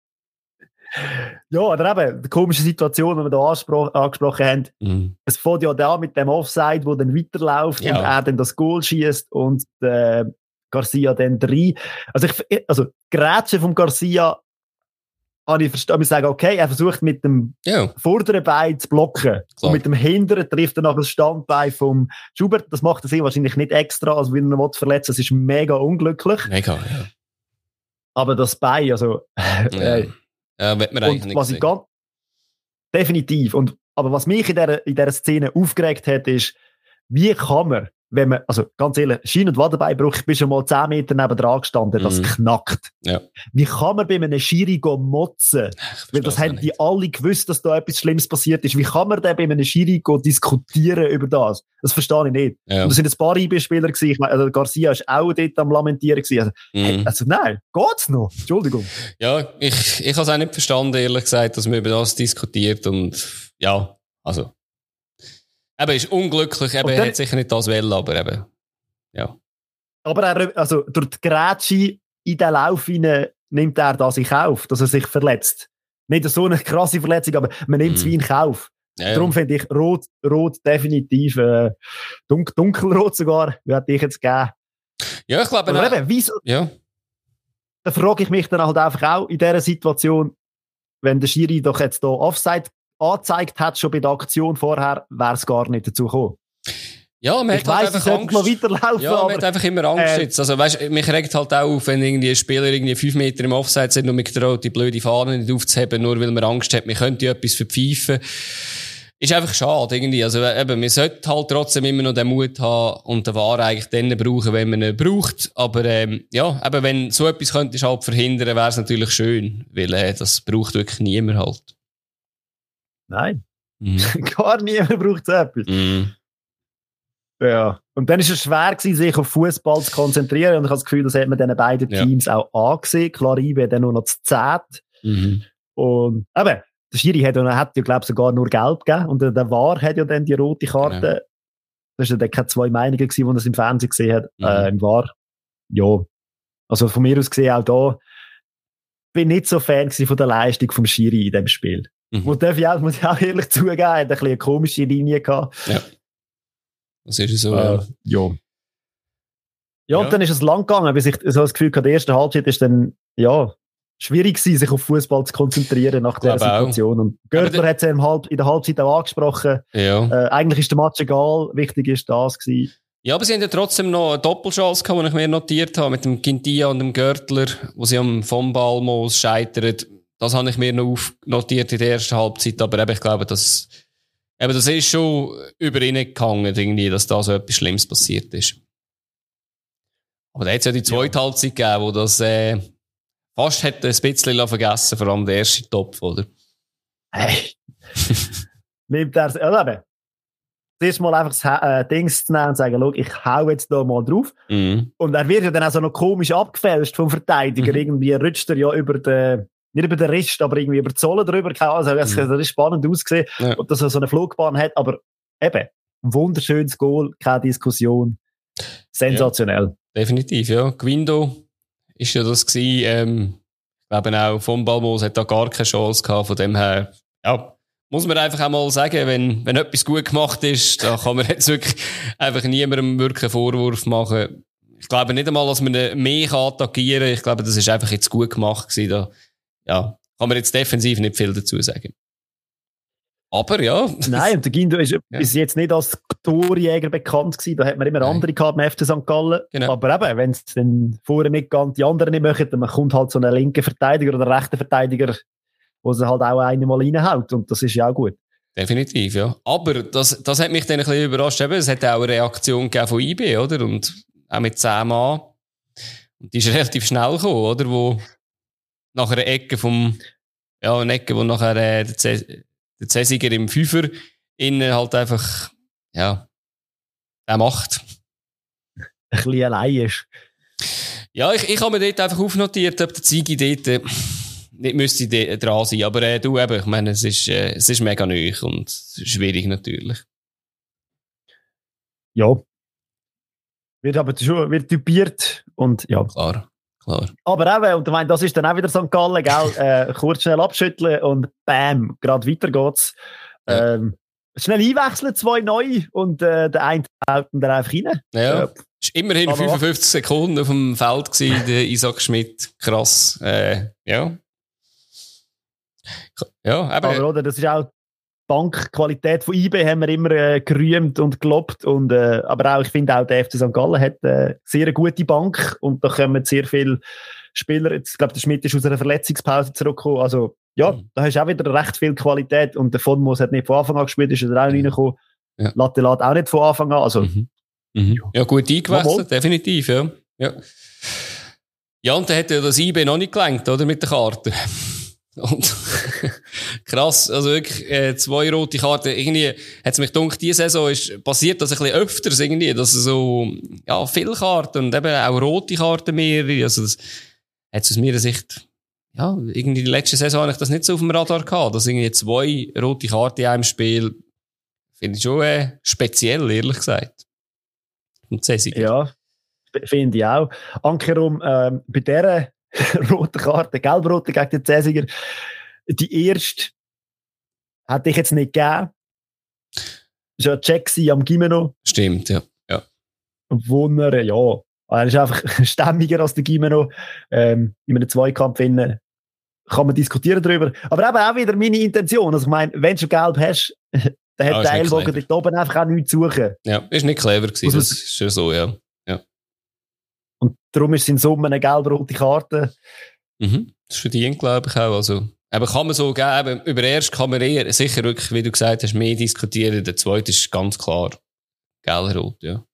ja, oder eben, die komische Situation, die wir da angesprochen haben, Mhm. es fängt ja da mit dem Offside, wo dann weiterläuft Ja. und er dann das Goal schießt und äh, Garcia dann drei. Also, ich, also, Grätsche vom Garcia, habe ich verstanden, ich sagen, okay, er versucht mit dem Ja, vorderen Bein zu blocken. Klar. Und mit dem hinteren trifft er nach das Standbein vom Schubert. Das macht er sich wahrscheinlich nicht extra, also wenn er ihn verletzt. Das ist mega unglücklich. mega, ja. Aber das Bein, also, Ja, äh, ja wird man eigentlich nicht was ich sehen. ganz, definitiv. Und, aber was mich in dieser, in dieser Szene aufgeregt hat, ist, wie kann man, wenn man, also ganz ehrlich, Schien- und Wadenbeinbruch, ich bin schon mal 10 Meter neben dran gestanden, das Mhm. knackt. Ja. Wie kann man bei einem Schiri motzen? Weil das haben die alle gewusst, dass da etwas Schlimmes passiert ist. Wie kann man denn bei einem Schiri diskutieren über das? Das verstehe ich nicht. Ja. Und das sind ein paar IB-Spieler gewesen. Ich meine, also Garcia ist auch dort am Lamentieren gewesen. Also, Mhm. also nein, geht's noch? Entschuldigung. Ja, ich, ich habe es auch nicht verstanden, ehrlich gesagt, dass man über das diskutiert und ja, also. Eben, ist unglücklich, eben, er hat sicher nicht das wollen, aber eben, ja. Aber er, also durch die Grätsche in den Lauf hinein nimmt er das in Kauf, dass er sich verletzt. Nicht so eine krasse Verletzung, aber man nimmt es Mhm. wie in Kauf. ja, ja. Darum finde ich rot, rot definitiv, äh, dun dunkelrot sogar, hätte ich jetzt gegeben. ja, ich glaube, Aber eben, wieso, ja, da frage ich mich dann halt einfach auch in dieser Situation, wenn der Schiri doch jetzt hier Offside angezeigt hat, schon bei der Aktion vorher, wäre es gar nicht dazu gekommen. ja, man Ich hat halt weiss, einfach sollte noch Angst. weiterlaufen, Ja, man hat einfach immer Angst äh, jetzt. Also, weißt, mich regt halt auch auf, wenn irgendwie ein Spieler irgendwie fünf Meter im Offside sind und mich traut, die blöde Fahne nicht aufzuheben, nur weil man Angst hat, man könnte etwas verpfeifen. Ist einfach schade, irgendwie. Also, eben, man sollte halt trotzdem immer noch den Mut haben und den War eigentlich dann brauchen, wenn man ihn braucht. Aber, ähm, ja, eben, wenn so etwas könnte halt verhindern, wäre es natürlich schön. Weil, äh, das braucht wirklich niemand halt. Nein, Mhm. gar niemand braucht so etwas. Mhm. Ja. Und dann ist es schwer gewesen, sich auf Fußball zu konzentrieren. Und ich habe das Gefühl, das hat man diesen beiden Ja. Teams auch angesehen. Klar, IB dann nur noch zu zehnt. Mhm. Und eben, der Schiri hat, hat ja, glaube ich, sogar nur gelb gegeben. Und der, der VAR hat ja dann die rote Karte. Ja. Das war dann keine zwei Meinungen gewesen, die er es im Fernsehen gesehen hat. Mhm. Äh, Im VAR. Ja. Also von mir aus gesehen auch da. Bin nicht so Fan von der Leistung vom Schiri in dem Spiel. Mhm. Muss, darf ich auch, muss ich auch ehrlich zugeben, hat ein bisschen eine komische Linie gehabt. Das ist so, Äh, ja. ja. Ja, Ja. und dann ist es lang gegangen, bis ich so das Gefühl hatte, der erste Halbzeit ist dann, ja, schwierig gewesen, sich auf Fußball zu konzentrieren nach dieser Situation. Und Görtler hat es in, Halb, in der Halbzeit auch angesprochen. Ja. Äh, eigentlich ist der Match egal, wichtig ist das gewesen. Ja, aber sie haben ja trotzdem noch eine Doppelchance gehabt, die ich mir notiert habe, mit dem Quintia und dem Görtler, wo sie am vom Balmos scheitern. Das habe ich mir noch aufnotiert in der ersten Halbzeit, aber eben, ich glaube, dass, eben, das ist schon über ihn gegangen, irgendwie, dass da so etwas Schlimmes passiert ist. Aber da hat es ja die zweite ja. Halbzeit gegeben, wo das, äh, fast hätte ein bisschen vergessen, vor allem der erste Topf, oder? Hey. Nimmt er, ja, eben. Zuerst mal einfach das äh, Dings zu nehmen und sagen, ich hau jetzt da mal drauf. Mhm. Und er wird ja dann auch so noch komisch abgefälscht vom Verteidiger. Mhm. Irgendwie rutscht er ja über den, nicht über den Rist, aber irgendwie über die Sohle drüber. Also, das, mhm. das ist spannend ausgesehen. Ja. Dass er so eine Flugbahn hat. Aber eben, wunderschönes Goal, keine Diskussion. Sensationell. Ja, definitiv, ja. Gwindo ist ja das gewesen, ähm, ich glaube auch von Balmos hat da gar keine Chance gehabt, von dem her, ja, muss man einfach auch mal sagen, wenn, wenn etwas gut gemacht ist, da kann man jetzt wirklich einfach niemandem wirklich einen Vorwurf machen. Ich glaube nicht einmal, dass man mehr attackieren kann. Ich glaube, das ist einfach jetzt gut gemacht gewesen. Da, ja, kann man jetzt defensiv nicht viel dazu sagen. Aber ja. Nein, und der Gindo ist ja. bis jetzt nicht als Torjäger bekannt gewesen. Da hat man immer Nein. andere gehabt im FC St. Gallen. Genau. Aber eben, wenn es dann vorher nicht ganz die anderen nicht möchten, dann kommt halt so ein linker Verteidiger oder ein rechter Verteidiger, wo sie halt auch einmal reinhaut. Und das ist ja auch gut. Definitiv, ja. Aber das, das hat mich dann ein bisschen überrascht. Eben, es hat auch eine Reaktion gegeben von IB, oder? Und auch mit 10 Mann. Und die ist relativ schnell gekommen, oder? Wo nach einer Ecke vom, ja, eine Ecke, wo nachher äh, der der Cäsiger im Fünfer innen halt einfach, ja, er macht. Ein bisschen allein ist. Ja, ich, ich habe mir dort einfach aufnotiert, ob der Ziege dort äh, nicht müsste dran sein. Aber äh, du eben, ich meine, es ist, äh, es ist mega neu und schwierig natürlich. Ja. Wird aber schon wird typiert und ja. Klar. Klar. Aber eben, und ich meine, das ist dann auch wieder St. Gallen, gell? äh, kurz schnell abschütteln und bam, gerade weiter geht's. Ja. Ähm, schnell einwechseln, zwei neu und äh, der eine haut dann einfach rein. Ja. Äh, ist immerhin 55 Sekunden auf dem Feld gewesen, der Isaac Schmidt. Krass. Äh, ja. Ja, aber, aber oder, das ist auch Bankqualität von IB haben wir immer äh, gerühmt und gelobt. Und, äh, aber auch, ich finde auch, der FC St. Gallen hat äh, sehr eine gute Bank und da kommen sehr viele Spieler. Jetzt, ich glaube, der Schmidt ist aus einer Verletzungspause zurückgekommen. Also, ja, mhm. da hast du auch wieder recht viel Qualität und der Fonmos hat nicht von Anfang an gespielt, ist er auch mhm. reingekommen. Ja. Lattelat auch nicht von Anfang an. Also, mhm. Mhm. Ja, gut eingewechselt, definitiv, ja. ja. Ja, und dann hat ja das IB noch nicht gelenkt, oder, mit der Karte. Und krass, also wirklich äh, zwei rote Karten. Irgendwie hat es mich gedacht, diese Saison ist passiert das ein bisschen öfters irgendwie, dass so ja viele Karten und eben auch rote Karten mehr. Also das hat aus meiner Sicht ja irgendwie die letzte Saison habe ich das nicht so auf dem Radar gehabt, dass irgendwie zwei rote Karten in einem Spiel finde ich schon äh, speziell, ehrlich gesagt. Und Ja, finde ich auch. Ankerum, ähm, bei dieser rote Karte, gelb-rote gegen den Cäsiger. Die erste hätte ich jetzt nicht gegeben. Das war ja Check am Gimeno. Stimmt, ja. ja. Wunder, ja. Er ist einfach stämmiger als der Gimeno. Ähm, in einem Zweikampf finden, kann man diskutieren darüber. Aber eben auch wieder meine Intention. Also ich meine, wenn du schon gelb hast, dann hat ah, der Ellbogen dort oben einfach auch nichts zu suchen. Ja, ist nicht clever gewesen. Das ist schon so, ja. Und darum ist es in Summe eine gelb-rote Karte. Mhm. Das ist verdient, glaube ich auch. Also, aber kann man so geben, über erst kann man eher sicher wirklich, wie du gesagt hast, mehr diskutieren. Der zweite ist ganz klar gelb-rot, ja.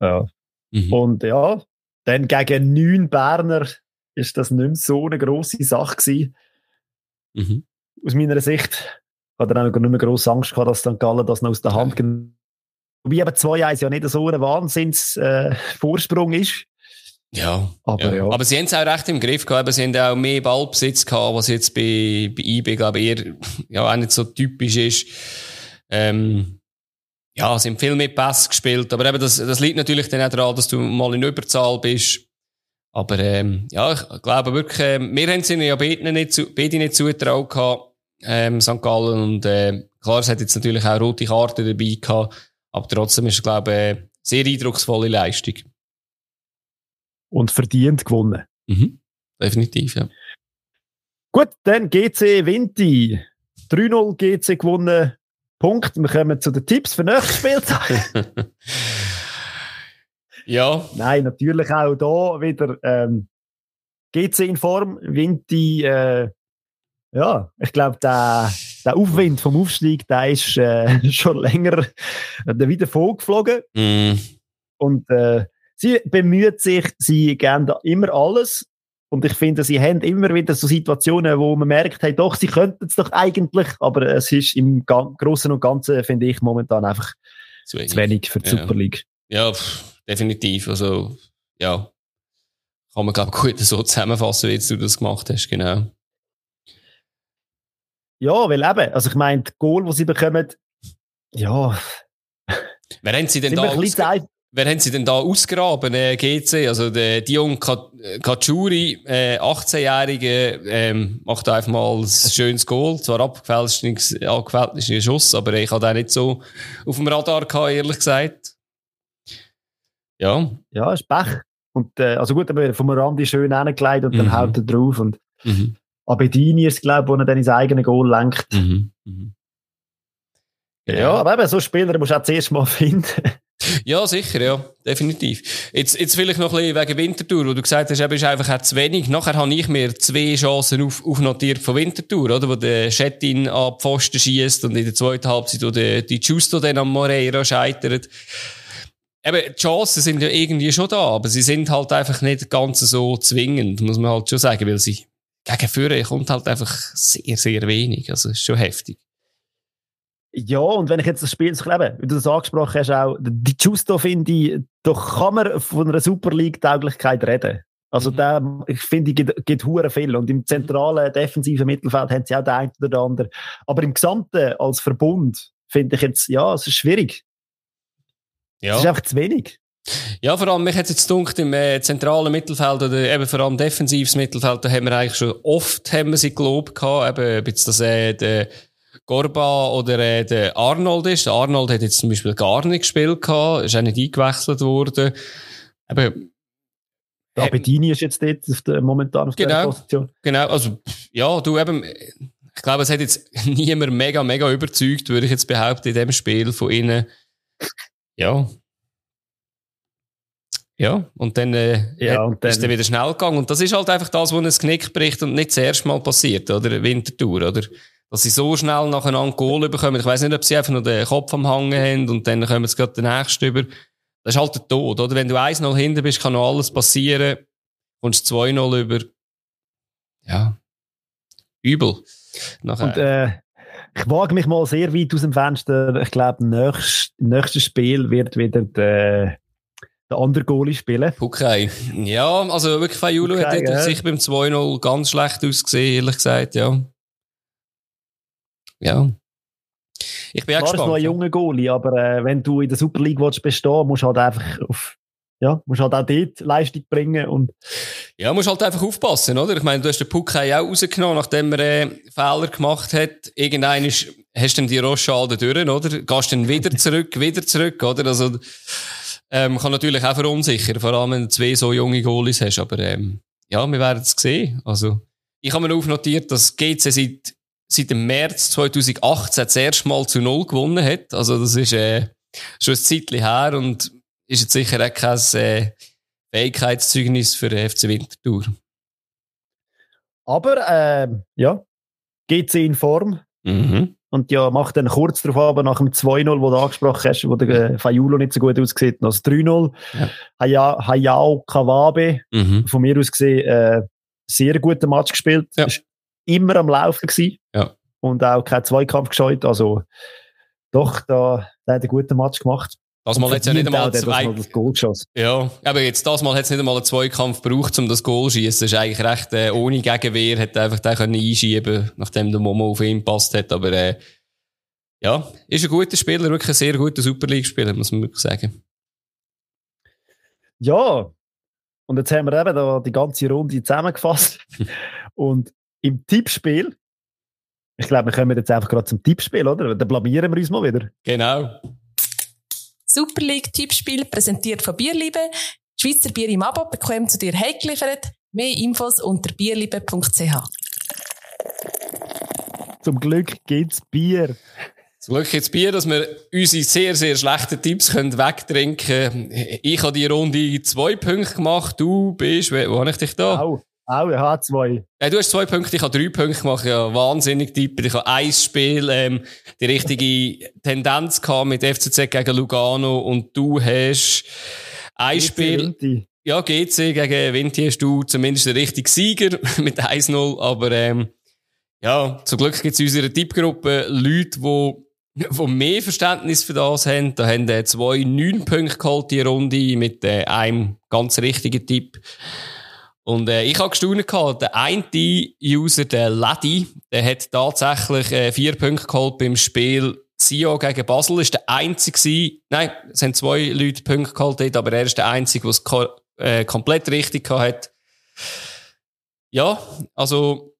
Ja. Mhm. Und ja, dann gegen neun Berner ist das nicht mehr so eine grosse Sache gewesen. Mhm. Aus meiner Sicht hat er auch nicht mehr grosse Angst gehabt, dass St. Gallen das noch aus der Hand genommen Wobei eben 2-1 ja nicht so ein Wahnsinns-Vorsprung äh, ist. Ja aber, ja. ja. aber sie haben es auch recht im Griff gehabt. Sie haben auch mehr Ballbesitz gehabt, was jetzt bei, bei IB, glaube ich, eher ja, auch nicht so typisch ist. Ähm, ja, sie haben viel mehr Pass gespielt. Aber eben, das, das liegt natürlich dann auch daran, dass du mal in Überzahl bist. Aber ähm, ja, ich glaube wirklich, äh, wir haben sie ja beide nicht, zu, beide nicht zugetraut gehabt, ähm, St. Gallen. Und äh, klar, es hat jetzt natürlich auch rote Karten dabei gehabt. Aber trotzdem ist es, glaube ich, eine sehr eindrucksvolle Leistung. Und verdient gewonnen. Mhm. definitiv, ja. Gut, dann GC Vinti. 3-0 GC gewonnen. Punkt. Wir kommen zu den Tipps für nächstes Spieltag. ja. Nein, natürlich auch da wieder ähm, GC in Form. Vinti, äh, ja, ich glaube, der, der Aufwind vom Aufstieg, der ist äh, schon länger wieder vorgeflogen. Mm. Und äh, sie bemüht sich, sie geben da immer alles. Und ich finde, sie haben immer wieder so Situationen, wo man merkt, hey, doch, sie könnten es doch eigentlich, aber es ist im Großen und Ganzen, finde ich, momentan einfach zu wenig, zu wenig für die ja. Super League. Ja, pff, definitiv. Also, ja. Kann man, glaube ich, gut so zusammenfassen, wie du das gemacht hast, genau. Ja, weil eben, also ich meine, die Goal, die sie bekommen, ja. Wer haben sie denn da Wer haben sie denn da ausgraben, äh, GC? Also, der Dion Kachuri, äh, 18-Jährige, ähm, macht einfach mal ein schönes Goal. Zwar abgefälscht, abgefälscht ist ein Schuss, aber ich hatte auch nicht so auf dem Radar gehabt, ehrlich gesagt. Ja. Ja, ist Pech. Und, äh, also gut, aber vom Randi schön hingelegt und dann mhm. haut er drauf und, mhm. Abedini ist, glaube ich, wo er dann ins eigene Goal lenkt. Mhm. Mhm. Ja, ja, aber eben, so Spieler musst du auch zuerst mal finden. Ja, sicher, ja, definitiv. Jetzt, jetzt vielleicht noch ein bisschen wegen Wintertour, wo du gesagt hast, eben ist einfach auch zu wenig. Nachher habe ich mir zwei Chancen auf, aufnotiert von Wintertour, oder? Wo der Schettin an die Pfosten schießt und in der zweiten Halbzeit, wo der, die Giusto dann am Moreira scheitert. Eben, die Chancen sind ja irgendwie schon da, aber sie sind halt einfach nicht ganz so zwingend, muss man halt schon sagen, weil sie gegen Führer kommt halt einfach sehr, sehr wenig. Also, ist schon heftig. Ja, und wenn ich jetzt das Spiel lebe, wie du das angesprochen hast, auch, die Justo finde ich, doch kann man von einer Super League-Tauglichkeit reden. Also, mhm. der, ich finde, gibt, gibt hure viel. Und im zentralen, defensiven Mittelfeld haben sie auch den einen oder anderen. Aber im Gesamten, als Verbund, finde ich jetzt, ja, es ist schwierig. Ja. Es ist einfach zu wenig. Ja, vor allem, mich hat jetzt gedacht, im äh, zentralen Mittelfeld oder eben vor allem defensives Mittelfeld, da haben wir eigentlich schon oft haben wir sie gelobt gehabt, eben, jetzt das äh, der Gorba oder äh, der Arnold ist. Der Arnold hat jetzt zum Beispiel gar nicht gespielt gehabt, ist auch nicht eingewechselt worden. Eben, der Abedini ist jetzt dort auf der, momentan auf genau, der Position. Genau, also, ja, du eben, ich glaube, es hat jetzt niemand mega, mega überzeugt, würde ich jetzt behaupten, in dem Spiel von ihnen. Ja, ja, und dann, äh, ja, und dann ist dann wieder schnell gegangen. Und das ist halt einfach das, was ein Knick bricht und nicht das erste Mal passiert, oder? Wintertour, oder? Dass sie so schnell nacheinander Goal bekommen. Ich weiß nicht, ob sie einfach nur den Kopf am Hangen haben und dann kommen sie gerade den nächsten über. Das ist halt der Tod, oder? Wenn du 1-0 hinten bist, kann noch alles passieren. Kommst 2-0 über. Ja. Übel. Nachher. Und, äh, ich wage mich mal sehr weit aus dem Fenster. Ich glaube, im nächsten Spiel wird wieder der, der andere Goalie spielen. Okay. Ja, also wirklich, Fayulu okay, hat ja. sich beim 2-0 ganz schlecht ausgesehen, ehrlich gesagt, ja. Ja. Ich bin auch gespannt. noch ein junger Goalie, aber äh, wenn du in der Super League willst bestehen, musst du halt einfach auf ja, musst halt auch dort Leistung bringen und ja, musst halt einfach aufpassen, oder? Ich meine, du hast den Puckei auch rausgenommen, nachdem er äh, Fehler gemacht hat. Irgendein ist, hast du die Rochade durch, oder? Gehst dann wieder zurück, wieder zurück, oder? Also ähm, kann natürlich auch verunsichern, vor allem wenn du zwei so junge Goalies hast. Aber ähm, ja, wir werden es sehen. Also, ich habe mir aufnotiert, dass GC seit, seit dem März 2018 das erste Mal zu Null gewonnen hat. Also das ist äh, schon ein Zeitchen her und ist jetzt sicher auch kein äh, Fähigkeitszeugnis für den FC Winterthur. Aber äh, ja, GC in Form. Mhm. Und ja, macht dann kurz darauf aber nach dem 2-0, wo du angesprochen hast, wo der äh, Fayulo nicht so gut aussieht, noch das 3-0. Ja. Hayao Kawabe, mhm. von mir aus gesehen, äh, sehr guten Match gespielt. Ja. Ist immer am Laufen gewesen. Ja. Und auch keinen Zweikampf gescheut. Also, doch, da, der hat einen guten Match gemacht. Das Mal hat ja nicht einmal zwei... Ja, aber jetzt das Mal hat es nicht einmal einen Zweikampf gebraucht, um das Goal zu schießen. Das ist eigentlich recht äh, ohne Gegenwehr, hat einfach den können einschieben, nachdem der Momo auf ihn gepasst hat. Aber äh, ja, ist ein guter Spieler, wirklich ein sehr guter Super League-Spieler, muss man wirklich sagen. Ja, und jetzt haben wir eben da die ganze Runde zusammengefasst. und im Tippspiel, ich glaube, wir kommen jetzt einfach gerade zum Tippspiel, oder? Dann blamieren wir uns mal wieder. Genau. Super League Tippspiel präsentiert von Bierliebe. Schweizer Bier im Abo bekommen zu dir heimgeliefert. Mehr Infos unter bierliebe.ch. Zum Glück gibt's Bier. Zum Glück jetzt Bier, dass wir unsere sehr, sehr schlechten Tipps können wegtrinken können. Ich habe die Runde zwei Punkte gemacht. Du bist, wo habe ich dich da? Au, au, ich habe zwei. Ja, du hast zwei Punkte, ich habe drei Punkte gemacht. Ja, wahnsinnig tippen. Ich habe ein Spiel, ähm, die richtige Tendenz gehabt mit FCZ gegen Lugano und du hast ein Spiel. Vinti. Ja, GC gegen Vinti hast du zumindest den richtigen Sieger mit 1-0, aber ähm, ja, zum Glück gibt es in unserer Tippgruppe Leute, die die mehr Verständnis für das haben. Da haben äh, zwei neun Punkte geholt, die Runde, mit äh, einem ganz richtigen Tipp. Und äh, ich habe gestaunt der eine User, der Lady, der hat tatsächlich äh, vier Punkte geholt beim Spiel Sio gegen Basel. Ist der einzige nein, es haben zwei Leute Punkte geholt dort, aber er ist der einzige, der es äh, komplett richtig gehabt hat. Ja, also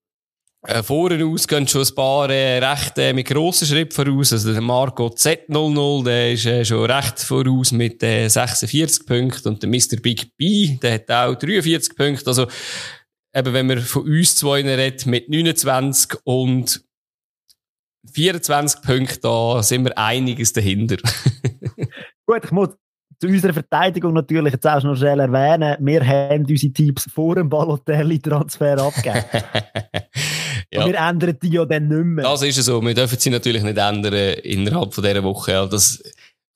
äh, vorne aus gehen schon ein paar äh, recht äh, mit grossen Schritten voraus. Also der Marco Z00, der ist äh, schon recht voraus mit äh, 46 Punkten und der Mr. Big B, der hat auch 43 Punkte. Also eben, wenn man von uns zwei redet, mit 29 und 24 Punkten, da sind wir einiges dahinter. Gut, ich muss zu unserer Verteidigung natürlich jetzt auch noch schnell erwähnen, wir haben unsere Tipps vor dem Balotelli-Transfer abgegeben. ja. Und wir ändern die ja dann nicht mehr. Das ist so. Wir dürfen sie natürlich nicht ändern innerhalb von dieser Woche. Das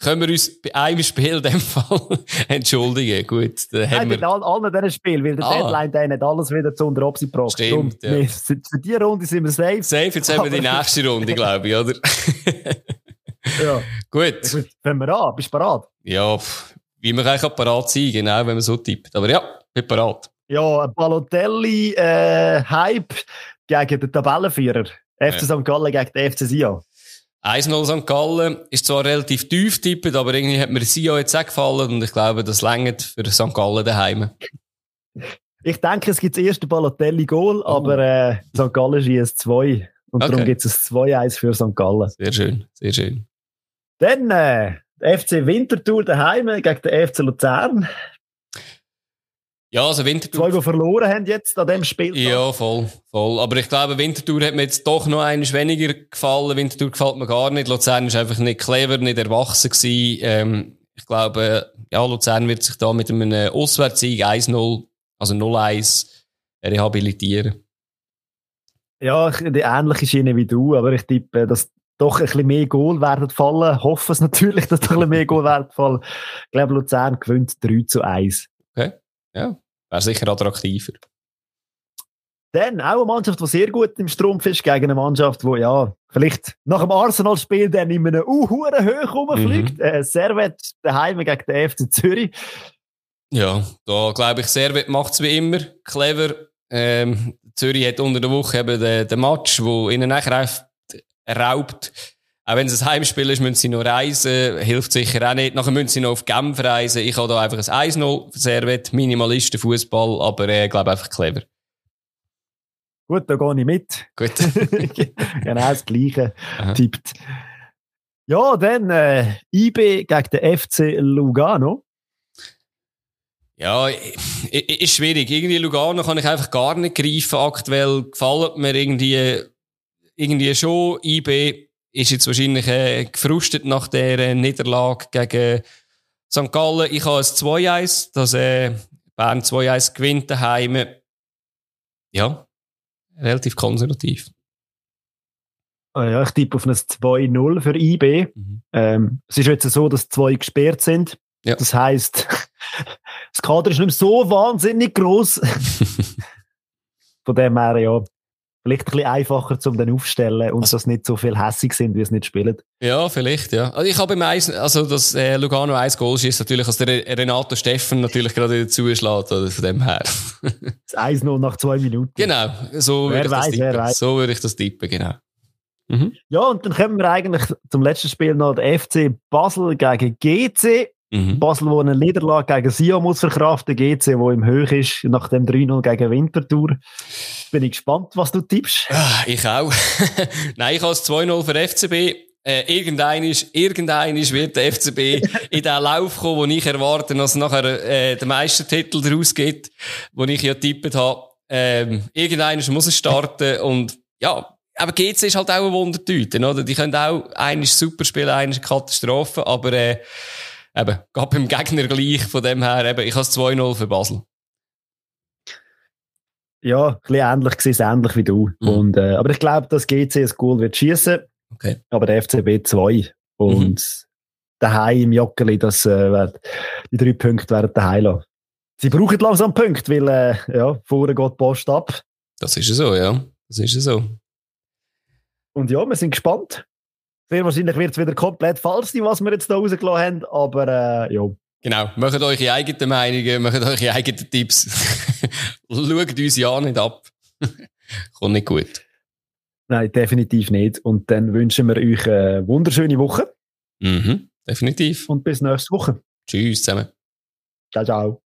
können wir uns bei einem Spiel in dem Fall entschuldigen. Gut, dann haben Nein, wir... mit all, allen diesen Spielen, weil der Ah. Deadline dann hat alles wieder zu unter Opsi gebracht. Stimmt, ja. wir, für die Runde sind wir safe. Safe, jetzt haben wir die nächste Runde, glaube ich, oder? Ja. Gut. Fangen wir an, bist du bereit? Ja, wie man eigentlich auch parat sein, genau, wenn man so tippt. Aber ja, bin parat. Ja, ein Balotelli-Hype gegen den Tabellenführer. FC Ja. St. Gallen gegen den FC Sion. 1-0 St. Gallen ist zwar relativ tief tippet, aber irgendwie hat mir Sion jetzt auch gefallen und ich glaube, das längert für St. Gallen daheim. Ich denke, es gibt das erste Balotelli-Goal, aber äh, St. Gallen schießt zwei. Und Okay. darum gibt es ein 2-1 für St. Gallen. Sehr schön, sehr schön. Dann äh, der FC Winterthur daheim gegen den FC Luzern. Ja, also Zwei, Winterthur. die verloren haben jetzt an dem Spiel. Ja, voll, voll. Aber ich glaube, Winterthur hat mir jetzt doch noch eines weniger gefallen. Winterthur gefällt mir gar nicht. Luzern ist einfach nicht clever, nicht erwachsen gewesen. Ähm, ich glaube, ja, Luzern wird sich da mit einem Auswärtssieg 1-0, also 0-1, rehabilitieren. Ja, die ähnliche Schiene wie du, aber ich tippe, dass doch ein bisschen mehr Goal werden fallen. Hoffe es natürlich, dass doch ein bisschen mehr Goal werden fallen. Ich glaube, Luzern gewinnt 3 zu 1. Ja, wäre sicher attraktiver. Dann auch eine Mannschaft, die sehr gut im Strumpf ist, gegen eine Mannschaft, die ja vielleicht nach dem Arsenal-Spiel dann in einem uh, hure hoch rumfliegt. Äh, Servet daheim gegen den FC Zürich. Ja, da glaube ich, Servet macht es wie immer. Clever. Ähm, Zürich hat unter der Woche eben den, den Match, wo ihnen nachher raubt. Auch wenn es ein Heimspiel ist, müssen sie noch reisen. Hilft sicher auch nicht. Nachher müssen sie noch auf Genf reisen. Ich habe da einfach ein 1-0 für Servet. Minimalisten Fußball, aber ich äh, glaube einfach clever. Gut, da gehe ich mit. Gut. genau das Gleiche Aha. tippt. Ja, dann äh, IB gegen den FC Lugano. Ja, ist schwierig. Irgendwie Lugano kann ich einfach gar nicht greifen. Aktuell gefällt mir irgendwie, irgendwie schon. IB ist jetzt wahrscheinlich äh, gefrustet nach der äh, Niederlage gegen St. Gallen. Ich habe ein 2-1, dass äh, Bern 2-1 gewinnt daheim. Ja, relativ konservativ. Ah ja, ich tippe auf ein 2-0 für IB. Mhm. Ähm, es ist jetzt so, dass zwei gesperrt sind. Ja. Das heisst, das Kader ist nicht mehr so wahnsinnig groß. Von dem her, ja, vielleicht ein bisschen einfacher zum dann aufstellen und dass nicht so viel hässig sind, wie es nicht spielen. Ja, vielleicht, ja. Also ich habe im Eis, also das äh, Lugano 1 Goal schießt natürlich, als der Re- Renato Steffen natürlich gerade zuschlägt, oder von dem her. Das 1-0 nach zwei Minuten. Genau, so Wer würde ich das weiß, wer tippen. weiß. So würde ich das tippen, genau. Ja, und dann kommen wir eigentlich zum letzten Spiel noch der FC Basel gegen GC. Mhm. Basel, wo eine Niederlage gegen Sion muss verkraften, GC, wo im Höch ist, nach dem 3-0 gegen Winterthur. Bin ich gespannt, was du tippst. Ah, Ich auch. Nein, ich habe es 2-0 für FCB. äh, irgendein ist, irgendein ist, wird der FCB in den Lauf kommen, wo ich erwarte, dass nachher äh, der Meistertitel daraus geht, wo ich ja tippet habe. Ähm, irgendein muss es starten und ja, aber GC ist halt auch eine Wundertüte, oder? Die können auch, einer super spielen, eine Katastrophe, aber äh, eben, geht beim Gegner gleich, von dem her, eben, ich habe es 2-0 für Basel. Ja, ein bisschen ähnlich, gesehen, ähnlich wie du. Mhm. Und, äh, aber ich glaube, dass GC ein Goal wird schießen. Okay. Aber der FCB 2. Und mhm. daheim im Joggeli, das, äh, die drei Punkte werden daheim lassen. Sie brauchen langsam Punkte, weil, äh, ja, vorne geht die Post ab. Das ist so, ja. Das ist so. Und ja, wir sind gespannt. Sehr wahrscheinlich wird es wieder komplett falsch sein, was wir jetzt da rausgelassen haben, aber äh, ja. Genau, macht eure eigenen Meinungen, macht eure eigenen Tipps. Schaut uns ja nicht ab. Kommt nicht gut. Nein, definitiv nicht. Und dann wünschen wir euch eine wunderschöne Woche. Mhm, definitiv. Und bis nächste Woche. Tschüss zusammen. Ciao, ciao.